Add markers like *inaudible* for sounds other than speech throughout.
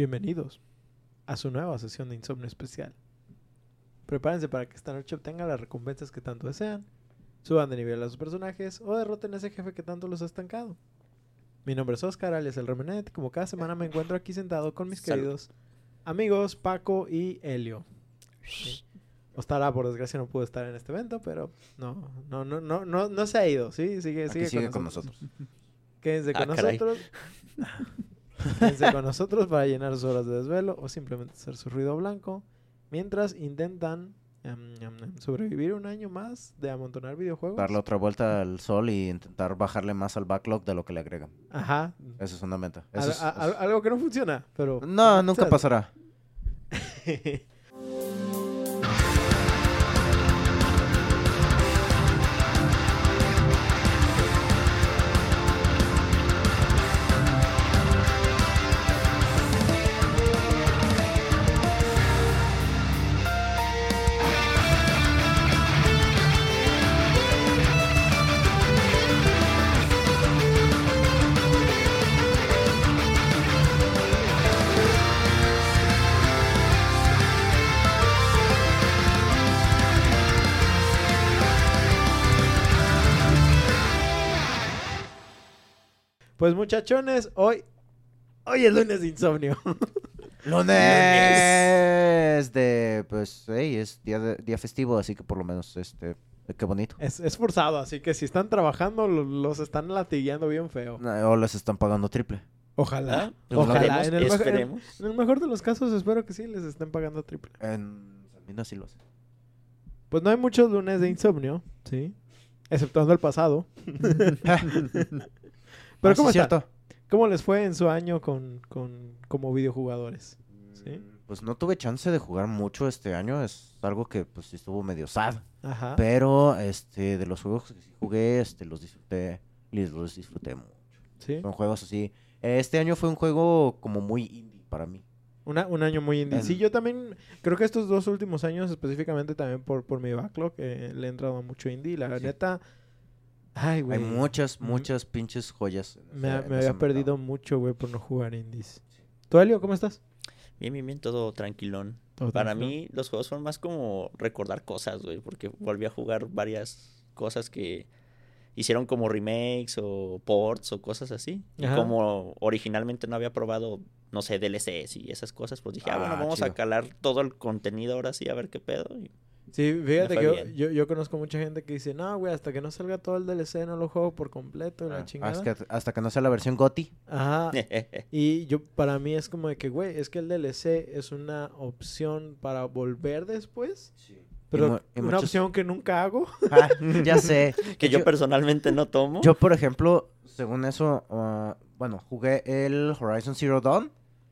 Bienvenidos a su nueva sesión de Insomnio Especial. Prepárense para que esta noche obtengan las recompensas que tanto desean, suban de nivel a sus personajes o derroten a ese jefe que tanto los ha estancado. Mi nombre es Oscar, alias el Remenet, y como cada semana me encuentro aquí sentado con mis Salud. queridos amigos Paco y Helio. Sí. Ostara, por desgracia, no pudo estar en este evento, pero no, no, no, no, no, no se ha ido, ¿sí? Sigue, sigue, sigue con nosotros. Quédense Ah, con caray. nosotros. *laughs* Quédense con nosotros para llenar sus horas de desvelo o simplemente hacer su ruido blanco mientras intentan em, sobrevivir un año más de amontonar videojuegos. Darle otra vuelta al sol y intentar bajarle más al backlog de lo que le agregan. Ajá. Eso es una meta. Al- Eso es- a- al- algo que no funciona, pero... No, nunca ¿sabes? pasará. *laughs* Pues muchachones, hoy... Hoy es lunes de insomnio. *laughs* Lunes de, pues, hey, es día, de- día festivo, así que por lo menos, este, qué bonito. es, es forzado, así que si están trabajando, lo- los están latigueando bien feo. O les están pagando triple. Ojalá. ¿Ah? Ojalá. Esperemos, En el, mejor- en- esperemos. en el mejor de los casos, espero que sí les estén pagando triple. En Salminas sí lo hacen. Pues no hay muchos lunes de insomnio, ¿sí? Exceptuando el pasado. *laughs* *laughs* Pero Ah, sí, ¿cómo cierto. ¿Cómo les fue en su año con, con como videojugadores? ¿Sí? Mm, Pues no tuve chance de jugar mucho este año. Es algo que, pues, sí estuvo medio sad. Ajá. Pero, este, de los juegos que sí jugué, este, los disfruté. Los disfruté mucho. ¿Sí? Son juegos así. Este año fue un juego como muy indie para mí. Una- un año muy indie. Sí, yo también creo que estos dos últimos años, específicamente también por, por mi backlog, eh, le he entrado a mucho indie. La Sí. neta, ay, güey. Hay muchas, Mm. muchas pinches joyas. en Me, ese- me en había perdido mercado. mucho, güey, por no jugar indies. ¿Tú, Elio, cómo estás? Bien, bien, bien, todo tranquilón. Todo Para tranquilo. mí, los juegos son más como recordar cosas, güey, porque volví a jugar varias cosas que hicieron como remakes o ports o cosas así. Y como originalmente no había probado, no sé, DLCs y esas cosas, pues dije, ah, bueno, Ah, vamos a calar todo el contenido ahora sí, a ver qué pedo. Y Sí, fíjate que yo, bien. yo, yo conozco mucha gente que dice, no, güey, hasta que no salga todo el DLC no lo juego por completo, la Ah, chingada. hasta, que, hasta que no sea la versión GOTI. Ajá. *laughs* Y yo, para mí es como de que, güey, es que el DLC es una opción para volver después, pero mu- y una muchos- opción que nunca hago. *laughs* Ah, ya sé. *laughs* que yo personalmente no tomo. Yo, por ejemplo, según eso, ah, bueno, jugué el Horizon Zero Dawn,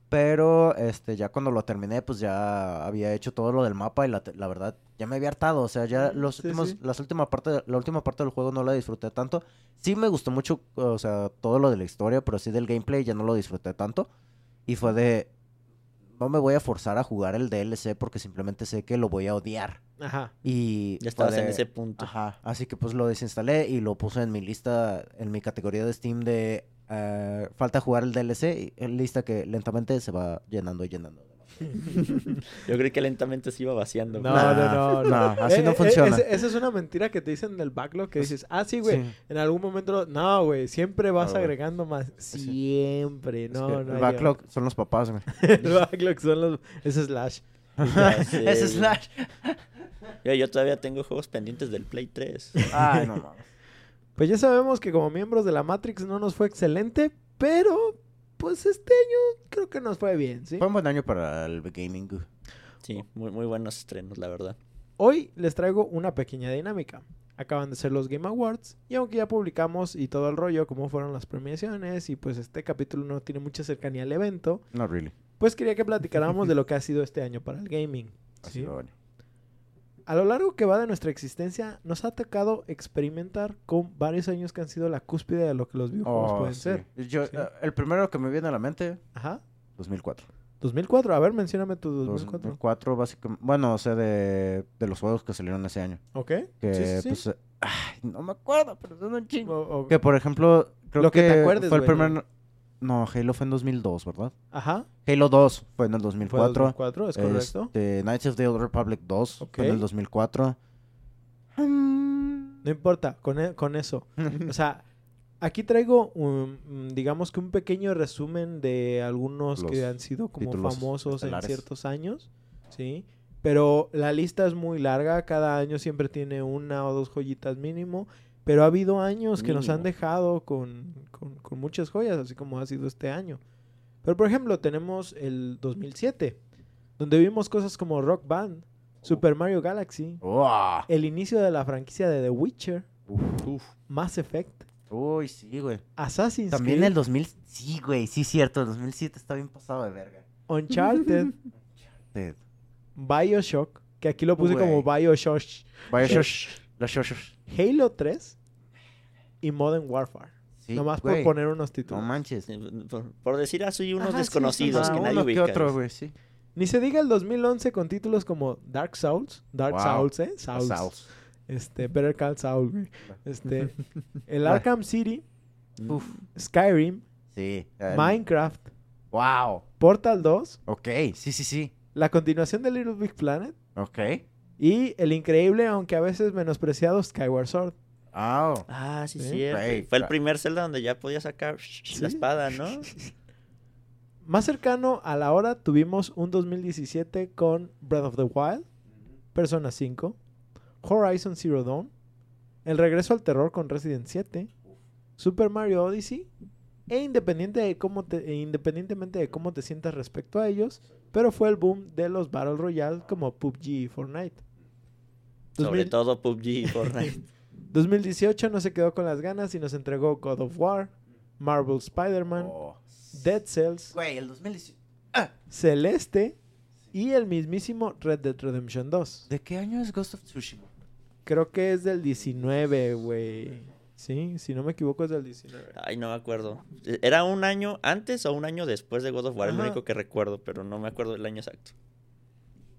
pero este ya cuando lo terminé, pues ya había hecho todo lo del mapa y la, verdad ya me había hartado. O sea, ya Mm, los sí, últimos, sí. las última parte, la última parte del juego no la disfruté tanto. Sí me gustó mucho, o sea, todo lo de la historia, pero sí del gameplay ya no lo disfruté tanto. Y fue de, no me voy a forzar a jugar el DLC porque simplemente sé que lo voy a odiar. Ajá. Y Ya estabas en ese punto. Ajá, así que pues lo desinstalé y lo puse en mi lista, en mi categoría de Steam de eh, falta jugar el DLC, y en lista que lentamente se va llenando y llenando. Yo creí que lentamente se iba vaciando. No, no, no, así Eh, no eh, funciona. esa es una mentira que te dicen del backlog que Pues, dices, ah, sí, güey, Sí. en algún momento, no, güey, siempre vas Ah, agregando más. Siempre, Es no, que no. el backlog son los papás, güey. *laughs* el backlog son los, es slash. Güey. *laughs* slash. Yo, yo todavía tengo juegos pendientes del Play 3. Ay, no mames. Pues ya sabemos que como miembros de la Matrix no nos fue excelente, pero pues este año creo que nos fue bien, ¿sí? Fue un buen año para el gaming. Sí, muy, muy buenos estrenos, la verdad. Hoy les traigo una pequeña dinámica. Acaban de ser los Game Awards y aunque ya publicamos y todo el rollo, cómo fueron las premiaciones y pues este capítulo no tiene mucha cercanía al evento, No really. pues quería que platicáramos de lo que ha sido este año para el gaming. Así ¿sí? vale. A lo largo que va de nuestra existencia, nos ha tocado experimentar con varios años que han sido la cúspide de lo que los videojuegos Oh, pueden sí. ser. Yo, Sí. eh, el primero que me viene a la mente, Ajá. 2004. 2004, a ver, mencióname tu 2004. 2004, básicamente. Bueno, o sea, de, de los juegos que salieron ese año. ¿Ok? Que, Sí, sí, pues, eh, ay, no me acuerdo, pero son un chingo. O- o- Que, por ejemplo, creo Lo que que, te acuerdes, fue el güey, primer... ¿no? No, Halo fue en 2002, ¿verdad? Ajá. Halo 2 fue en el Fue 2004. 2004, es correcto. Este, Knights of the Old Republic 2 fue en el 2004. Mm. No importa, con, e- con eso. *laughs* O sea, aquí traigo, un, mm, digamos que un pequeño resumen de algunos que han sido como famosos en ciertos años, ¿sí? Pero la lista es muy larga, cada año siempre tiene una o dos joyitas mínimo, pero ha habido años que nos han dejado con, con- con muchas joyas, así como ha sido este año. Pero por ejemplo, tenemos el 2007, donde vimos cosas como Rock Band, Super Mario Galaxy, el inicio de la franquicia de The Witcher, Uf. Mass Effect, Uy, sí, güey. Assassin's También Creed, el 2000. Sí, güey, sí, cierto. El 2007 está bien pasado de verga. Uncharted. Bioshock, que aquí lo puse Güey. como Bioshock, Bioshock. Los Shoshos. Halo 3 y Modern Warfare. Sí, Nomás por poner unos No títulos. manches. Sí, Por, por decir así, unos Ajá, sí, desconocidos que nadie uno que ubica. otro, güey, sí. Ni se diga el 2011 con títulos como Dark Souls, Dark Wow. Souls, ¿eh? Souls. Souls. Este, Better Call Saul, güey. Este, *laughs* el Arkham City, Uf. Skyrim, Sí. Minecraft, Wow. Portal 2, Ok, sí, sí, sí. la continuación de Little Big Planet Ok. y el increíble, aunque a veces menospreciado, Skyward Sword. Ah, Ah, sí, Sí. cierto. Fue el primer Zelda donde ya podía sacar la espada, ¿no? *laughs* Más cercano a la hora tuvimos un 2017 con Breath of the Wild, Persona 5, Horizon Zero Dawn, el regreso al terror con Resident 7, Super Mario Odyssey, e independiente de cómo te- e independientemente de cómo te sientas respecto a ellos, pero fue el boom de los Battle Royale como PUBG y Fortnite. Sobre 2000 todo PUBG y Fortnite. *laughs* 2018 no se quedó con las ganas y nos entregó God of War, Marvel Spider-Man, Oh. Dead Cells, Güey, el 2018. Celeste y el mismísimo Red Dead Redemption 2. ¿De qué año es Ghost of Tsushima? Creo que es del 19, güey. Sí, si no me equivoco es del 19. Ay, no me acuerdo. ¿Era un año antes o un año después de God of War? Es lo único que recuerdo, pero no me acuerdo del año exacto.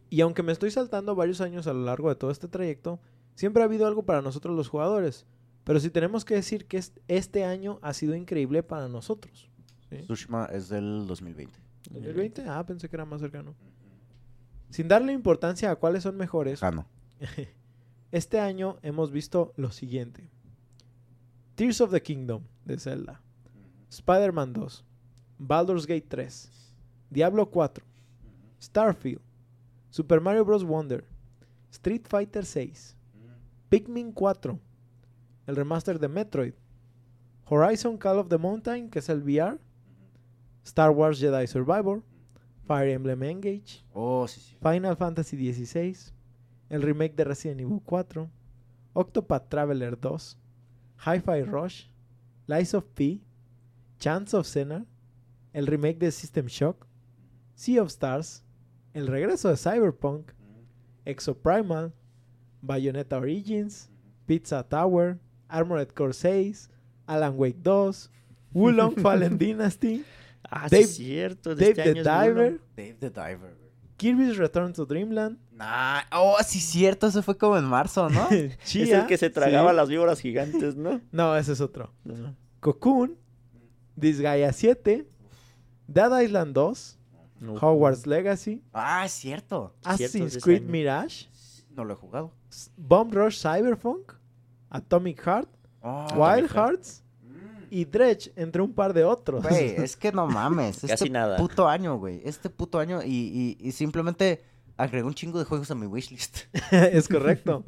Y aunque me estoy saltando varios años a lo largo de todo este trayecto, siempre ha habido algo para nosotros los jugadores. Pero si tenemos que decir que es- este año ha sido increíble para nosotros. ¿sí? Tsushima es del 2020. 2020, ah, pensé que era más cercano. Sin darle importancia a cuáles son mejores, Jano. *laughs* este año hemos visto lo siguiente. Tears of the Kingdom de Zelda, Spider-Man 2, Baldur's Gate 3, Diablo 4, Starfield, Super Mario Bros. Wonder, Street Fighter 6, Pikmin 4, el remaster de Metroid, Horizon Call of the Mountain, que es el VR, Star Wars Jedi Survivor, Fire Emblem Engage, Oh, sí, sí. Final Fantasy XVI, el remake de Resident Evil 4, Octopath Traveler 2, Hi-Fi Rush, Lies of P, Chance of Sinner, el remake de System Shock, Sea of Stars, el regreso de Cyberpunk, Exoprimal, Bayonetta Origins, Pizza Tower, Armored Core 6, Alan Wake 2, Wulong *laughs* Fallen Dynasty, Ah, Dave- sí, cierto. De Dave este the año es. Diver, Dave the Diver. Kirby's Return to Dreamland, Nah. Oh, sí, cierto. Eso fue como en marzo, ¿no? *laughs* Es Chia, el que se tragaba sí. las víboras gigantes, ¿no? *laughs* No, ese es otro. Cocoon, Disgaea 7, Dead Island 2, No. Hogwarts Legacy, ah, es cierto. Assassin's Creed. Mirage, No lo he jugado. Bomb Rush Cyberpunk, Atomic Heart, Oh, Wild Heart. Hearts y Dredge, entre un par de otros. Güey, *laughs* es que no mames. Casi este nada. puto año, güey. Este puto año y, y, y simplemente agregó un chingo de juegos a mi wishlist. *laughs* es correcto.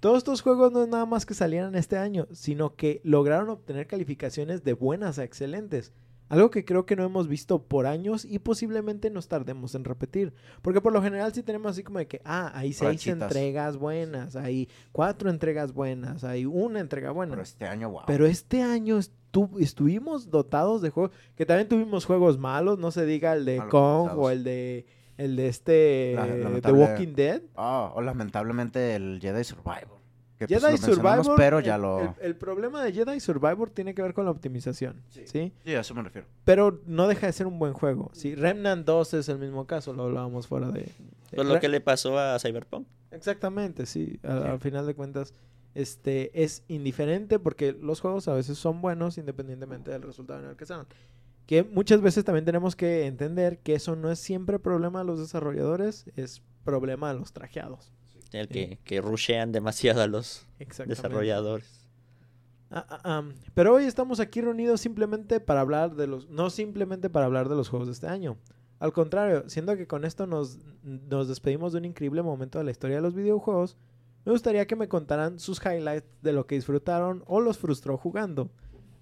Todos estos juegos no es nada más que salieran este año, sino que lograron obtener calificaciones de buenas a excelentes. Algo que creo que no hemos visto por años y posiblemente nos tardemos en repetir. Porque por lo general sí tenemos así como de que, ah, hay seis Rachitas. entregas buenas, hay cuatro entregas buenas, hay una entrega buena. Pero este año, wow. Pero este año estu- estuvimos dotados de juegos, que también tuvimos juegos malos, no se diga el de Kong pensados. o el de el de este La- The Walking Dead. Oh, o lamentablemente el Jedi Survivor. Que pues, Jedi Survivor, pero el, ya lo... el- el problema de Jedi Survivor tiene que ver con la optimización, ¿sí? Sí. Sí, a eso me refiero. Pero no deja de ser un buen juego, ¿sí? Remnant 2 es el mismo caso, lo hablábamos fuera de... de- Pues lo que le pasó a Cyberpunk. Exactamente, sí. Al, Sí. al final de cuentas, este es indiferente porque los juegos a veces son buenos independientemente del resultado en el que sean. Que muchas veces también tenemos que entender que eso no es siempre problema de los desarrolladores, es problema de los trajeados. El que, que rushean demasiado a los desarrolladores. Ah, ah, am, pero hoy estamos aquí reunidos simplemente para hablar de los, no simplemente para hablar de los juegos de este año. Al contrario, siendo que con esto nos, nos despedimos de un increíble momento de la historia de los videojuegos, me gustaría que me contaran sus highlights de lo que disfrutaron o los frustró jugando.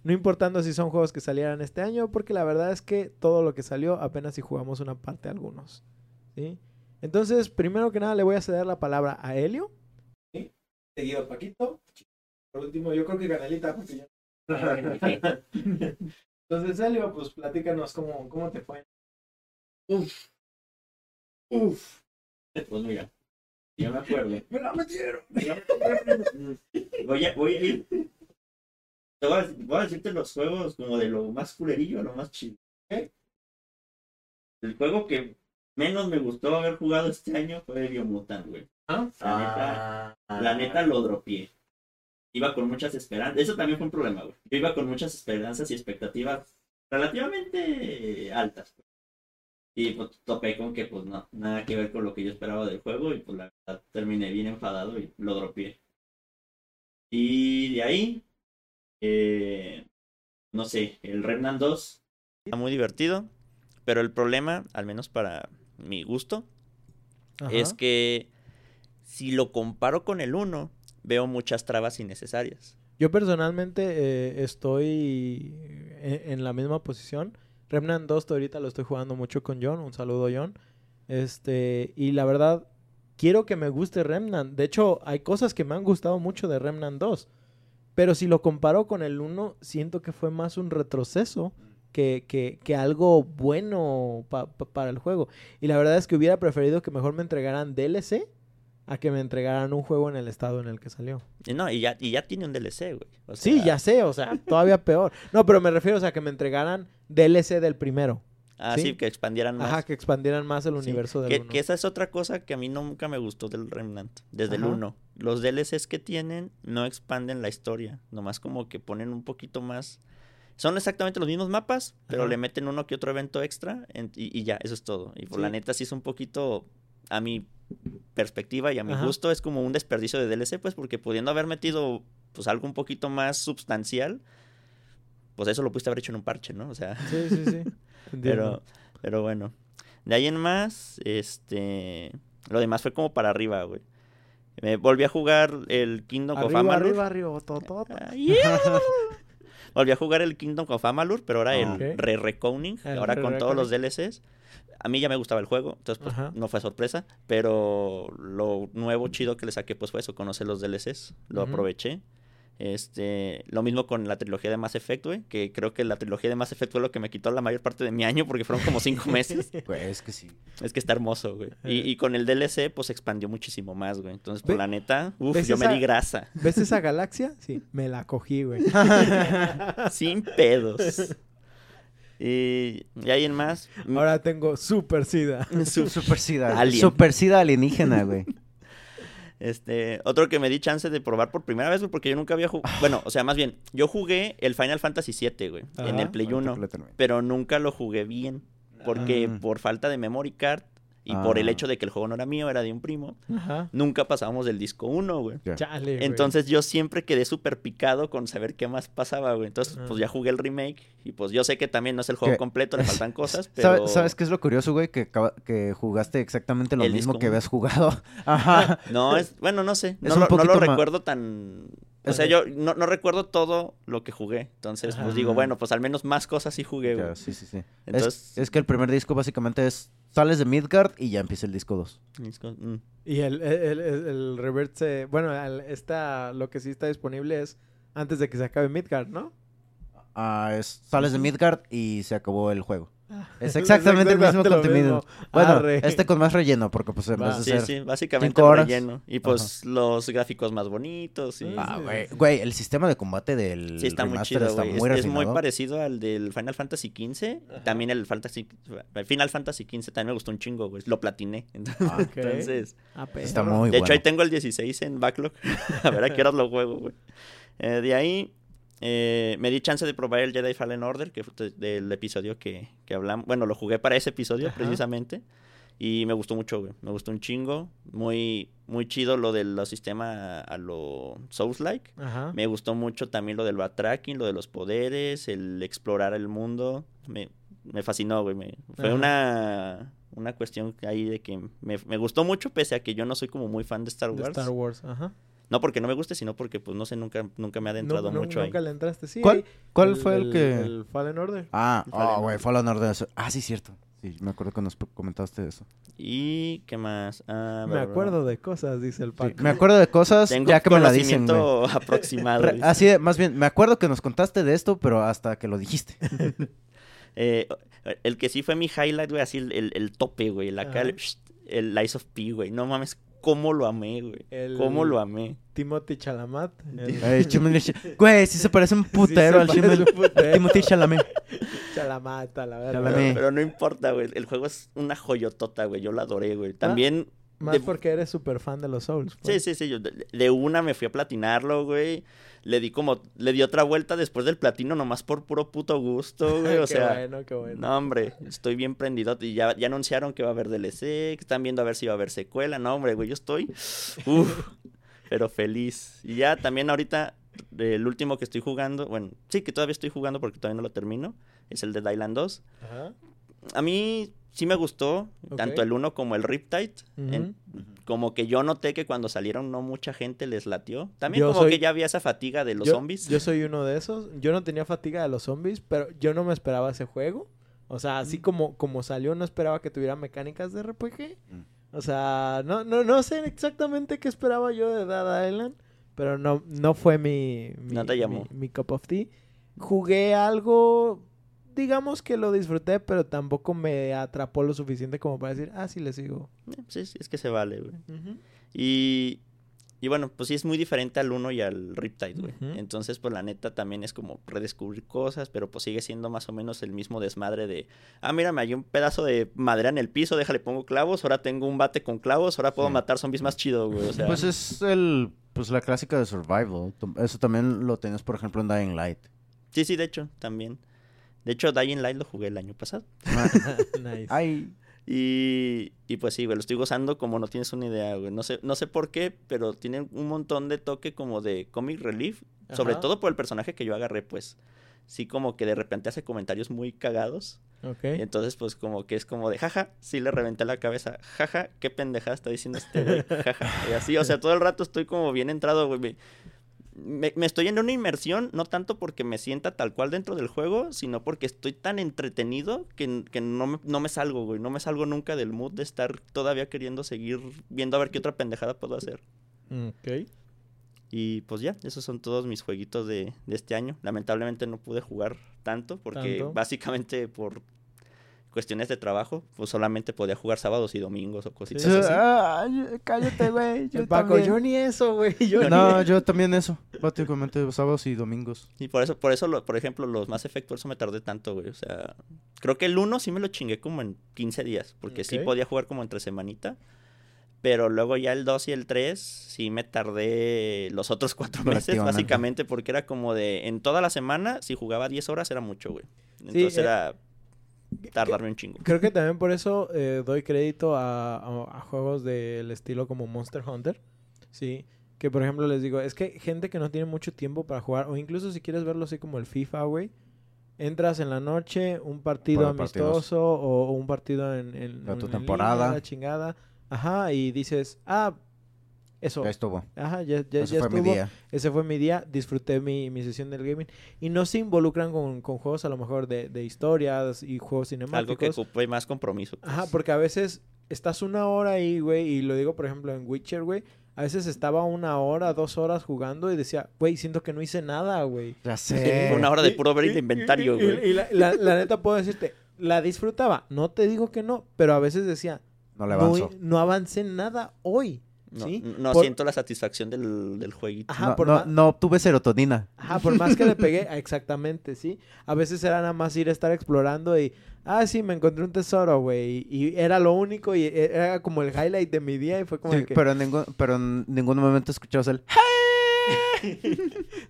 No importando si son juegos que salieran este año, porque la verdad es que todo lo que salió apenas si jugamos una parte de algunos. ¿sí? Entonces, primero que nada, le voy a ceder la palabra a Helio. Seguido a Paquito. Por último, yo creo que Canelita, porque ya- *laughs* Entonces, Helio, pues platícanos cómo, cómo te fue. Uf. Uf. Pues mira, yo me acuerdo. ¡Me la metieron! Voy a, voy a ir. Te voy a, voy a decirte los juegos como de lo más culerillo a lo más chido. ¿ok? El juego que menos me gustó haber jugado este año fue Biomutant, güey. ¿Ah? La neta, la neta lo dropié. Iba con muchas esperanzas. Eso también fue un problema, güey. Yo iba con muchas esperanzas y expectativas relativamente altas. Y pues topé con que pues no, nada que ver con lo que yo esperaba del juego y pues la verdad terminé bien enfadado y lo dropié. Y de ahí, eh, no sé, el Remnant 2, Está muy divertido, pero el problema, al menos para mi gusto, es que si lo comparo con el 1, veo muchas trabas innecesarias. Yo personalmente eh, estoy en, en la misma posición. Remnant 2 ahorita lo estoy jugando mucho con John. Un saludo, John. Este, y la verdad, quiero que me guste Remnant. De hecho, hay cosas que me han gustado mucho de Remnant 2. Pero si lo comparo con el 1, siento que fue más un retroceso que, que, que algo bueno pa- pa- para el juego. Y la verdad es que hubiera preferido que mejor me entregaran DLC a que me entregaran un juego en el estado en el que salió. Y no, y ya, y ya tiene un DLC, güey. O Sí, ya sé, o sea, *laughs* todavía peor. No, pero me refiero, o sea, que me entregaran DLC del primero. Ah, sí. sí, que expandieran más. Ajá, que expandieran más el Sí, universo del que, uno. que esa es otra cosa que a mí nunca me gustó del Remnant, desde el Ajá. 1. Los DLCs que tienen no expanden la historia, nomás como que ponen un poquito más... Son exactamente los mismos mapas, pero Ajá. le meten uno que otro evento extra en- y, y ya, eso es todo. Y por la Sí. neta sí es un poquito, a mi perspectiva y a mi Ajá. gusto, es como un desperdicio de DLC, pues porque pudiendo haber metido pues algo un poquito más substancial, pues eso lo pudiste haber hecho en un parche, ¿no? O sea... Sí, sí, sí. *laughs* Pero, pero bueno. De ahí en más, este. Lo demás fue como para arriba, güey. Me volví a jugar el Kingdom of arriba, Amalur. arriba, arriba, totota. Ah, yeah. *laughs* volví a jugar el Kingdom of Amalur, pero ahora Ok. el Re-Reconing, El ahora con todos los. DLCs. A mí ya me gustaba el juego, entonces pues, Ajá. no fue sorpresa, pero lo nuevo chido que le saqué pues fue eso, conocer los DLCs, lo aproveché. Este, lo mismo con la trilogía de Mass Effect, güey, que creo que la trilogía de Mass Effect fue lo que me quitó la mayor parte de mi año porque fueron como cinco *laughs* meses. Güey, es que sí. Es que está hermoso, güey. Y, Eh. y con el DLC, pues expandió muchísimo más, güey. Entonces, por la neta, uff, ¿ves yo me esa- di grasa. ¿Ves esa galaxia? Sí, me la cogí, güey. *laughs* Sin pedos. Y, y ahí en más. m- Ahora tengo super sida. su- Super sida. Alien. Super sida alienígena, güey. Este, otro que me di chance de probar por primera vez, güey, porque yo nunca había jugado. Bueno, o sea, más bien, yo jugué el Final Fantasy VII, güey, en el Play Ahorita 1, completamente. pero nunca lo jugué bien. Porque Ah. por falta de memory card y por el Ah. hecho de que el juego no era mío, era de un primo, Ajá. nunca pasábamos del disco 1, güey. Ya. Chale, güey. Entonces yo siempre quedé súper picado con saber qué más pasaba, güey. Entonces, Ah. pues ya jugué el remake y pues yo sé que también no es el juego ¿Qué? completo, le faltan cosas, *laughs* ¿Sabe- pero... ¿Sabes qué es lo curioso, güey? Que, acaba- que jugaste exactamente lo El mismo que habías jugado. *laughs* *laughs* Ajá. No, es... Bueno, no sé. No, lo, no lo recuerdo tan... O sea, yo no, no recuerdo todo lo que jugué. Entonces, Ajá. pues digo, bueno, pues al menos más cosas sí jugué, güey. Ya, sí, sí, sí. Es- Entonces- es, que el primer disco básicamente es... Sales de Midgard y ya empieza el disco 2. Disco- mm. Y el, el, el, el revert se... Bueno, esta, lo que sí está disponible es antes de que se acabe Midgard, ¿no? Ah, es, sales de Midgard y se acabó el juego. Es Es exactamente el mismo contenido. mismo. Bueno, Arre. este con más relleno, porque pues en Va. vez de Sí, ser... sí, básicamente cinco el horas. relleno. Y pues los gráficos más bonitos y... Ah, güey. el sistema de combate del Sí, está muy chido, está muy Es, es muy parecido al del Final Fantasy XV. También el Fantasy, Final Fantasy XV también me gustó un chingo, güey. Lo platiné. *laughs* Entonces, Ah, Ok. entonces, Ah, perro. Está muy de hecho, bueno. ahí tengo el 16 en backlog. *laughs* a ver a qué horas lo juego, güey. Eh, de ahí, eh, me di chance de probar el Jedi Fallen Order, que fue del episodio que, que hablamos. Bueno, lo jugué para ese episodio Ajá. precisamente. Y me gustó mucho, güey. Me gustó un chingo. Muy, muy chido lo del sistema a lo Souls-like. Me gustó mucho también lo del backtracking, lo de los poderes, el explorar el mundo. Me, me fascinó, güey. me- fue Ajá. una, una cuestión ahí de que me, me gustó mucho, pese a que yo no soy como muy fan de Star De Wars. Star Wars, ajá. No porque no me guste, sino porque, pues, no sé, nunca, nunca me ha adentrado mucho ahí. Nunca le entraste, sí. ¿Cuál, ahí, cuál fue el, que...? El Fallen Order. Ah, El ah, güey. Fallen Order. Ah, sí, cierto. Sí, me acuerdo que nos comentaste eso. ¿Y qué más? Ah, Me bla, bla, bla. acuerdo de cosas, dice el Sí, Paco. me acuerdo de cosas Tengo ya que me la dicen, güey. conocimiento *laughs* aproximado. Re-. Así, de- más bien, me acuerdo que nos contaste de esto, pero hasta que lo dijiste. *laughs* *laughs* Eh, el que sí fue mi highlight, güey, así el, el, el tope, güey. El acá, Ajá. el, el Lies of P, güey. No mames, cómo lo amé, güey. El- Cómo lo amé. Timothy Chalamat. el- Güey, sí se parece un *laughs* putero al Sí, parece Chimel. Timothy Chalamet. Chalamat, a la verdad. Chalamet. Pero, pero no importa, güey. El juego es una joyotota, güey. Yo la adoré, güey. También. Más de- porque eres súper fan de los Souls. Sí, pues. sí, sí. yo de, de una me fui a platinarlo, güey. Le di como. Le di otra vuelta después del platino, nomás por puro puto gusto, *laughs* güey. O qué sea. bueno, qué bueno. No, hombre, estoy bien prendido. Y ya, ya anunciaron que va a haber DLC, que están viendo a ver si va a haber secuela. No, hombre, güey, yo estoy. *laughs* Pero feliz. Y ya también ahorita, el último que estoy jugando, bueno, sí que todavía estoy jugando porque todavía no lo termino, es el de Dylan 2. Ajá. A mí sí me gustó, tanto el 1 como el Riptide. Ujú. En- como que yo noté que cuando salieron no mucha gente les latió. También Yo como soy- que ya había esa fatiga de los yo, zombies. Yo soy uno de esos. Yo no tenía fatiga de los zombies, pero yo no me esperaba ese juego. O sea, así como, como salió, no esperaba que tuviera mecánicas de RPG. Mm. O sea, no, no, no sé exactamente qué esperaba yo de Dead Island, pero no, no fue mi, mi, No te llamó. mi, mi cup of tea. Jugué algo, digamos que lo disfruté, pero tampoco me atrapó lo suficiente como para decir, ah, sí le sigo. Eh, Sí, sí, es que se vale, güey. Y, y bueno, pues sí es muy diferente al 1 y al Riptide, güey. Entonces, pues la neta también es como redescubrir cosas, pero pues sigue siendo más o menos el mismo desmadre de, ah, mira, me hay un pedazo de madera en el piso, déjale pongo clavos, ahora tengo un bate con clavos, ahora puedo Sí. matar zombies más chido, güey. O sea, Pues es el, pues la clásica de survival. Eso también lo tenías, por ejemplo, en Dying Light. sí, sí, de hecho, también. De hecho, Dying Light lo jugué el año pasado. *laughs* nice. Ay, Y, y pues sí, güey, lo estoy gozando como no tienes una idea, güey. No sé, no sé por qué, pero tiene un montón de toque como de comic relief. Sobre todo por el personaje que yo agarré, pues. Sí, como que de repente hace comentarios muy cagados. Ok. Y entonces, pues, como que es como de, jaja, sí le reventé la cabeza. Jaja, qué pendejada está diciendo este güey. *laughs* Jaja. Y así, o sea, todo el rato estoy como bien entrado, güey. Me, estoy en una inmersión, no tanto porque me sienta tal cual dentro del juego, sino porque estoy tan entretenido que, que no, me, no me salgo, güey. No me salgo nunca del mood de estar todavía queriendo seguir viendo a ver qué otra pendejada puedo hacer. Ok. Y pues ya, esos son todos mis jueguitos de, de este año. Lamentablemente no pude jugar tanto porque Tanto. básicamente por cuestiones de trabajo, pues solamente podía jugar sábados y domingos o cositas Sí, sí, así. sí. Ay, cállate, güey. *laughs* Yo El Paco, también. yo ni eso, güey. *laughs* Yo No, ni... yo también eso. Prácticamente sábados y domingos. Y por eso, por eso, lo- por ejemplo, los más eso me tardé tanto, güey. O sea, creo que el 1 sí me lo chingué como en 15 días, porque sí podía jugar como entre semanita. Pero luego ya el 2 y el 3 sí me tardé los otros *laughs* cuatro meses, básicamente, porque era como de, en toda la semana, si jugaba 10 horas era mucho, güey. Entonces eh, era tardarme un chingo. Creo que también por eso eh, doy crédito a, a- a juegos del estilo como Monster Hunter. Sí. Que por ejemplo les digo, es que gente que no tiene mucho tiempo para jugar, o incluso si quieres verlo así como el FIFA, güey. Entras en la noche, un partido partidos. amistoso o, o un partido en, en, De tu en temporada. línea, la chingada. Ajá, y dices, ah, eso. Ya estuvo. Ajá, ya, ya, Ese ya fue mi estuvo. día. Ese fue mi día, disfruté mi, mi sesión del gaming. Y no se involucran con, con juegos a lo mejor de, de historias y juegos cinemáticos. Algo que ocupe más compromiso. pues. Ajá, porque a veces estás una hora ahí, güey, y lo digo, por ejemplo, en Witcher, güey. A veces estaba una hora, dos horas jugando y decía, güey, siento que no hice nada, güey. Ya sé. una hora de puro ver y- el inventario, y- y- güey. Y, la, la- la neta puedo decirte, la disfrutaba. No te digo que no, pero a veces decía, No le no, avanzo. no avancé nada hoy. No, ¿sí? no Por- siento la satisfacción del, del jueguito. Ajá, no, por no, ma- no obtuve serotonina. Ajá, por más que le pegué, *laughs* exactamente, sí. A veces era nada más ir a estar explorando y, ah, sí, me encontré un tesoro, güey. Y era lo único y e- era como el highlight de mi día y fue como Sí, que... pero, en ningún, pero en ningún momento escuchabas el... *laughs*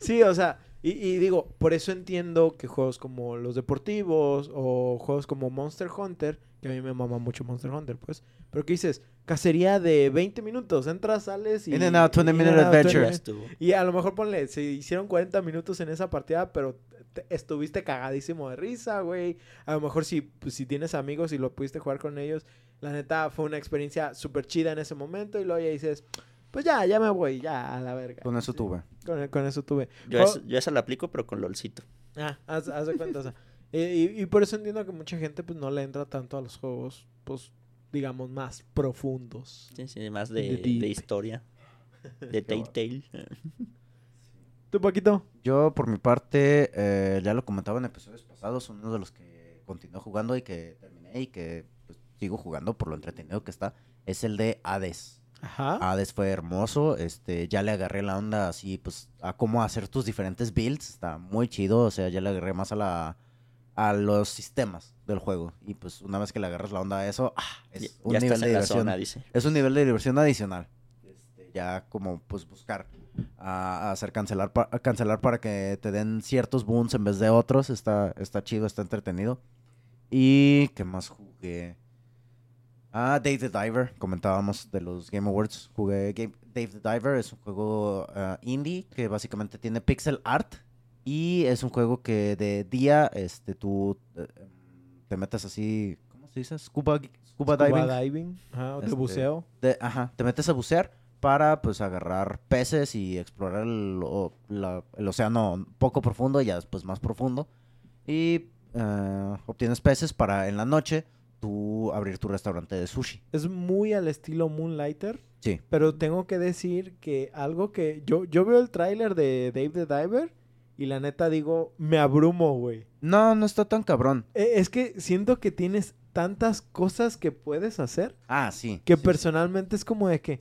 Sí, o sea, Y, y digo, por eso entiendo que juegos como los deportivos o juegos como Monster Hunter, que a mí me mama mucho Monster Hunter, pues, pero que dices, cacería de 20 minutos, entras, sales y... In and out, 20 in minute adventure. 20 Ya estuvo. Y a lo mejor ponle, se hicieron 40 minutos en esa partida, pero te- estuviste cagadísimo de risa, güey. A lo mejor si, pues, si tienes amigos y lo pudiste jugar con ellos, la neta fue una experiencia súper chida en ese momento y luego ya dices, pues ya, ya me voy, ya a la verga. Con eso tuve. Con, con eso tuve. Yo, Oh. es- yo esa la aplico, pero con LOLcito. Ah, haz, haz de cuenta, o sea, *laughs* y, y- y por eso entiendo que mucha gente pues no le entra tanto a los juegos, pues, digamos, más profundos. Sí, sí, más de, Deep. *laughs* de historia. De Telltale. ¿Tú, Paquito? Yo, por mi parte, eh, ya lo comentaba en episodios pasados, uno de los que continué jugando y que terminé y que pues, sigo jugando por lo entretenido que está, es el de Hades. Ajá. Hades fue hermoso, este, ya le agarré la onda así, pues, a cómo hacer tus diferentes builds, está muy chido, o sea, ya le agarré más a la, a los sistemas del juego, y pues, una vez que le agarras la onda a eso, ah, es Ya, un ya nivel de diversión, zona, dice. es un nivel de diversión adicional, este, ya como, pues, buscar, a, a hacer cancelar, pa- a cancelar para que te den ciertos boons en vez de otros, está, está chido, está entretenido, y, ¿qué más jugué? Ah, Dave the Diver, comentábamos de los Game Awards. Jugué Game- Dave the Diver, es un juego ah, indie que básicamente tiene pixel art y es un juego que de día este tú eh, te metes así, ¿cómo se dice? Scuba, scuba, diving. Scuba diving. Ajá, o de Este, buceo. De- ajá, te metes a bucear para pues agarrar peces y explorar el, o- la- el océano poco profundo y ya después más profundo. Y eh, obtienes peces para en la noche tú abrir tu restaurante de sushi. Es muy al estilo Moonlighter. Sí. Pero tengo que decir que algo que yo, yo veo el tráiler de Dave the Diver y la neta digo, me abrumo, güey. No, no está tan cabrón. Eh, Es que siento que tienes tantas cosas que puedes hacer Ah, sí. que sí, sí. personalmente es como de que,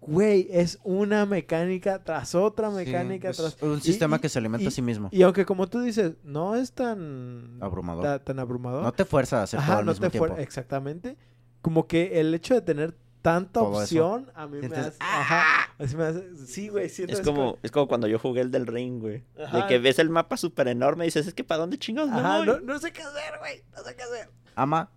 güey, es una mecánica tras otra Sí, mecánica es tras... un sistema y- que se alimenta y- a sí mismo. Y aunque como tú dices, no es tan... Abrumador. ta- tan abrumador. No te fuerza a hacer todo al no mismo te tiempo. Exactamente. Como que el hecho de tener tanta Todo eso. opción a mí me hace... Ajá, así me hace... Sí, güey, siento Es como, es como cuando yo jugué el del Ring, güey. Ajá. De que ves el mapa súper enorme y dices, es que ¿para dónde chingados me Ajá, voy?". no, no sé qué hacer, güey. No sé qué hacer. Ama.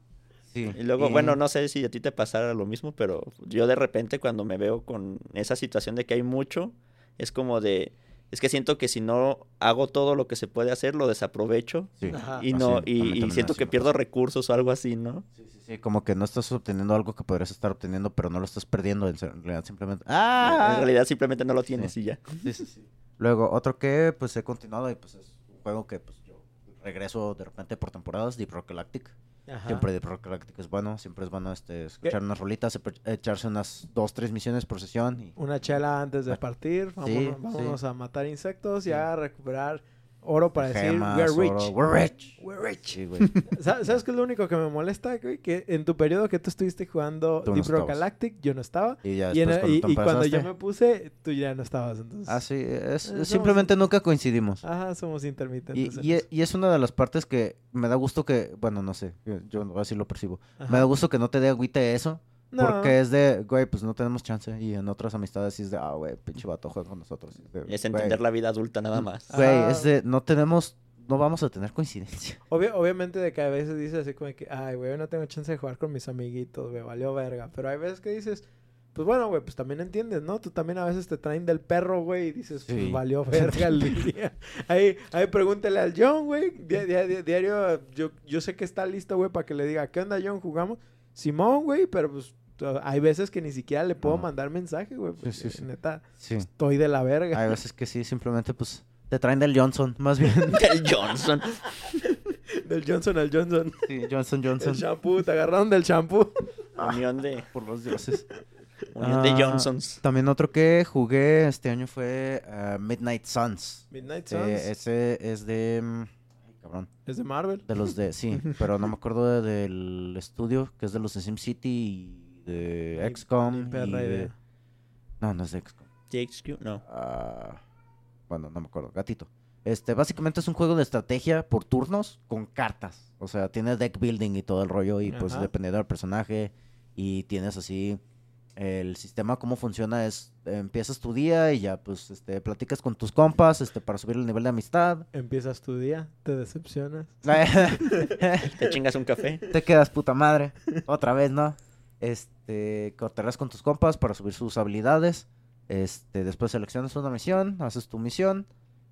Sí. Y luego, bueno, no sé si a ti te pasara lo mismo, pero yo de repente cuando me veo con esa situación de que hay mucho, es como de, es que siento que si no hago todo lo que se puede hacer, lo desaprovecho Sí. Ajá. y no y, siento que pierdo recursos o algo así, ¿no? Sí, sí, sí, como que no estás obteniendo algo que podrías estar obteniendo, pero no lo estás perdiendo. En realidad, simplemente. ¡Ah! En realidad simplemente no lo tienes y ya. Sí, sí, sí. Luego, otro que pues he continuado y pues es un juego que pues yo regreso de repente por temporadas, Deep Rock Galactic. Ajá. Siempre Deep Rock Galactic es bueno, siempre es bueno este escuchar unas rolitas, echarse unas dos, tres misiones por sesión y Una chela antes de partir. Vámonos, Sí, vámonos sí. a matar insectos Sí. y a recuperar oro para decir, gemas, we're rich. oro, we're rich. We're rich. Sí, güey. *laughs* Sa- ¿Sabes qué es lo único que me molesta, güey? Que en tu periodo que tú estuviste jugando Tú no Deep Rock estabas. Galactic, yo no estaba. Y ya Y, en- después y- cuando y tú cuando yo me puse, tú ya no estabas. Entonces, Ah, sí, es, Eh, somos- simplemente nunca coincidimos. Ajá, somos intermitentes. en y, es una de las partes que me da gusto que, bueno, no sé, yo- así lo percibo. Ajá. Me da gusto que no te dé agüite eso, No. porque es de, güey, pues no tenemos chance. Y en otras amistades sí es de, ah, güey, pinche vato juega con nosotros. Y es de, Es "Güey, entender la vida adulta nada más. Güey, es de, no tenemos, no vamos a tener coincidencia. *laughs* Obvia- obviamente de que a veces dices así como que, ay, güey, no tengo chance de jugar con mis amiguitos, güey, valió verga. Pero hay veces que dices, pues bueno, güey, pues también entiendes, ¿no? Tú también a veces te traen del perro, güey, y dices, pues Sí. valió verga el *laughs* día. Ahí, ahí pregúntele al John, güey. Di- di- di- Diario, yo, yo sé que está listo, güey, para que le diga, ¿qué onda, John? ¿Jugamos? Simón, güey, pero pues hay veces que ni siquiera le puedo No. mandar mensaje, güey. Sí, sí, sí. Neta, Sí. estoy de la verga. Hay veces que sí, simplemente pues te traen del Johnson, más bien. *laughs* El Johnson. Del Johnson al Johnson. Sí, Johnson El Johnson. shampoo, te agarraron del shampoo. Unión de, Por los dioses. unión de Ah, Johnsons. También otro que jugué este año fue ah, Midnight Suns. Midnight Eh, Suns. ese es de... ay, cabrón. Es de Marvel. De los de... Sí, *laughs* pero no me acuerdo de- del estudio, que es de los de SimCity y de XCOM. y de-. No, no es de XCOM. JXQ, no. Ah, bueno, no me acuerdo. Gatito. Este, básicamente es un juego de estrategia por turnos con cartas. O sea, tiene deck building y todo el rollo. Y pues Ajá. dependiendo del personaje. Y tienes así el sistema, cómo funciona es, empiezas tu día y ya, pues, este, platicas con tus compas, este, para subir el nivel de amistad. Empiezas tu día, te decepcionas. *laughs* Te chingas un café. Te quedas puta madre. Otra vez, ¿no? Este, cortarás con tus compas para subir sus habilidades. Este, después seleccionas una misión, haces tu misión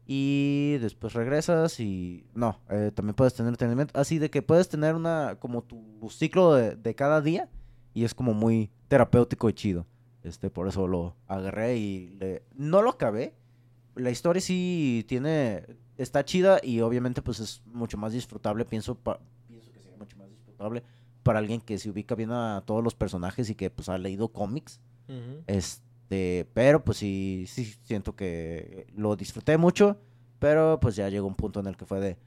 y después regresas y no, eh, también puedes tener entendimiento, así de que puedes tener una como tu ciclo de, cada día y es como muy terapéutico y chido. Este, por eso lo agarré y no lo acabé. La historia sí tiene está chida y obviamente pues es mucho más disfrutable, pienso pienso que sería mucho más disfrutable para alguien que se ubica bien a todos los personajes y que pues ha leído cómics. Este, pero pues sí, sí siento que lo disfruté mucho, pero pues ya llegó un punto en el que fue de,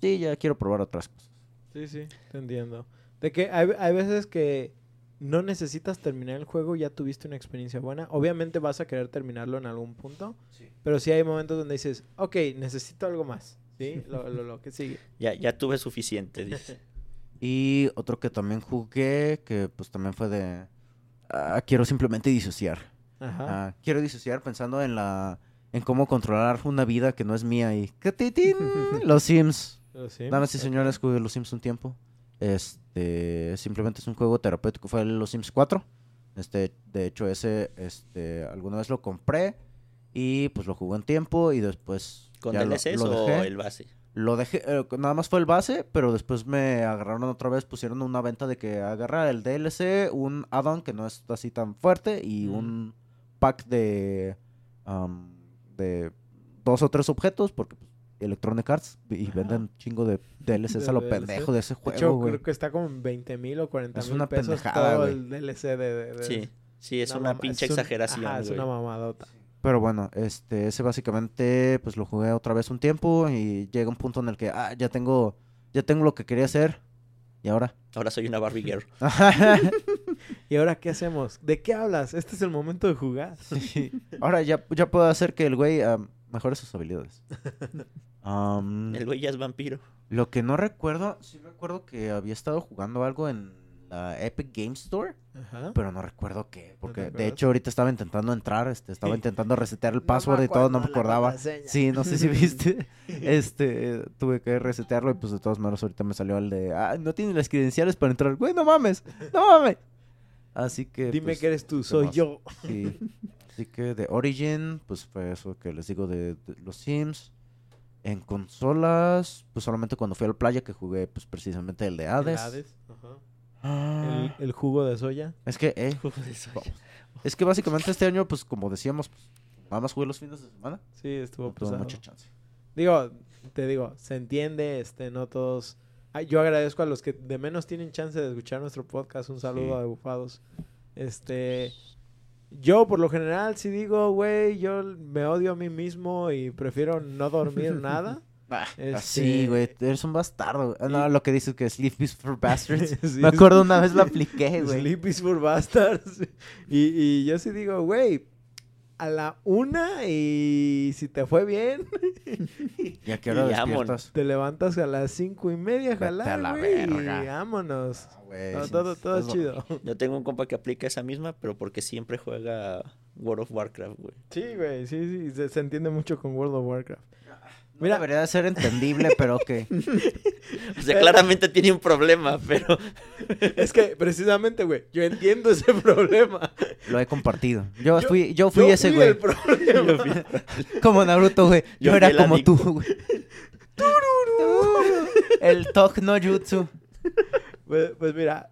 sí, ya quiero probar otras cosas. Sí, sí, te entiendo. De que hay, hay veces que no necesitas terminar el juego, ya tuviste una experiencia buena. Obviamente vas a querer terminarlo en algún punto, pero sí hay momentos donde dices, ok, necesito algo más, ¿sí? Lo, lo, lo que sigue. Ya, ya tuve suficiente, dice. *laughs* Y otro que también jugué, que pues también fue de, ah, quiero simplemente disociar. Ajá. Ah, quiero disociar pensando en la, en cómo controlar una vida que no es mía y, *laughs* los Sims. Lo siento. Damas y señores, jugué Los Sims un tiempo. Este, simplemente es un juego terapéutico. Fue Los Sims 4. Este, de hecho, ese, este, alguna vez lo compré y pues lo jugué un tiempo y después. ¿Con lo- DLCs lo o el base? Lo dejé, eh, nada más fue el base, pero después me agarraron otra vez, pusieron una venta de que agarra el DLC, un add-on que no es así tan fuerte y Mm. un pack de, am, de dos o tres objetos, porque pues, Electronic Arts y Ajá. venden chingo de DLCs a De lo DLC. pendejo de ese juego, güey. creo que está como en 20 mil o 40 Es mil una pesos pendejada, todo el DLC de... de- de- Sí, sí, es una pinche es un- exageración, Ajá, es una mamadota. Pero bueno, este, ese básicamente, pues lo jugué otra vez un tiempo y llega un punto en el que, ah, ya tengo, ya tengo lo que quería hacer. ¿Y ahora? Ahora soy una Barbie Girl. *laughs* *laughs* ¿Y ahora qué hacemos? ¿De qué hablas? Este es el momento de jugar. Sí. Ahora ya, ya puedo hacer que el güey am, mejore sus habilidades. *laughs* Am, El güey ya es vampiro. lo que no recuerdo, sí recuerdo que había estado jugando algo en la Epic Game Store, Ajá. pero no recuerdo qué. Porque de hecho ahorita estaba intentando entrar, este, estaba intentando resetear el No password y todo, no me acordaba. Sí, no sé si *laughs* viste. *laughs* Este, tuve que resetearlo y pues de todos modos ahorita me salió el de, ah, no tiene las credenciales para entrar. Güey, no mames, no mames. Así que... Dime pues, que eres tú, ¿qué soy más? yo. Sí. Así que de Origin, pues fue eso que les digo de, de los Sims. En consolas, pues solamente cuando fui a la playa que jugué pues precisamente el de El Hades. Hades, ajá. Ah, El, el jugo de soya. Es que, eh, es que básicamente este año, pues como decíamos, pues, nada más jugué los fines de semana. Sí, estuvo No pesado. mucha chance. Digo, te digo, se entiende, este, no todos... Ay, yo agradezco a los que de menos tienen chance de escuchar nuestro podcast. Un saludo Sí. a Bufados. Este... Yo, por lo general, si digo, güey, yo me odio a mí mismo y prefiero no dormir *laughs* nada. Este- Así, güey, eres un bastardo. Ah, No, lo que dices que Sleep is for Bastards. *laughs* Sí, Me acuerdo una vez lo apliqué, *laughs* güey. Sleep is for bastards. Y, y yo sí digo, güey, a la una y si te fue bien, *laughs* ¿Y a qué hora despiertas? te levantas a las cinco y media, Vete a la güey, y verga. vámonos. Ah, No, sí, todo todo es es chido. Yo tengo un compa que aplica esa misma, pero porque siempre juega World of Warcraft, güey. Sí, güey, sí, sí, se, se entiende mucho con World of Warcraft. No debería de ser entendible, pero que... *laughs* O sea, claramente tiene un problema, pero *laughs* Es que precisamente, güey, yo entiendo ese problema. Lo he compartido. Yo, Yo- fui, yo fui ese, güey. el problema. Como Naruto, güey. Yo, Yo fui era como tú, güey. *laughs* El Tok no Jutsu. Pues, pues mira,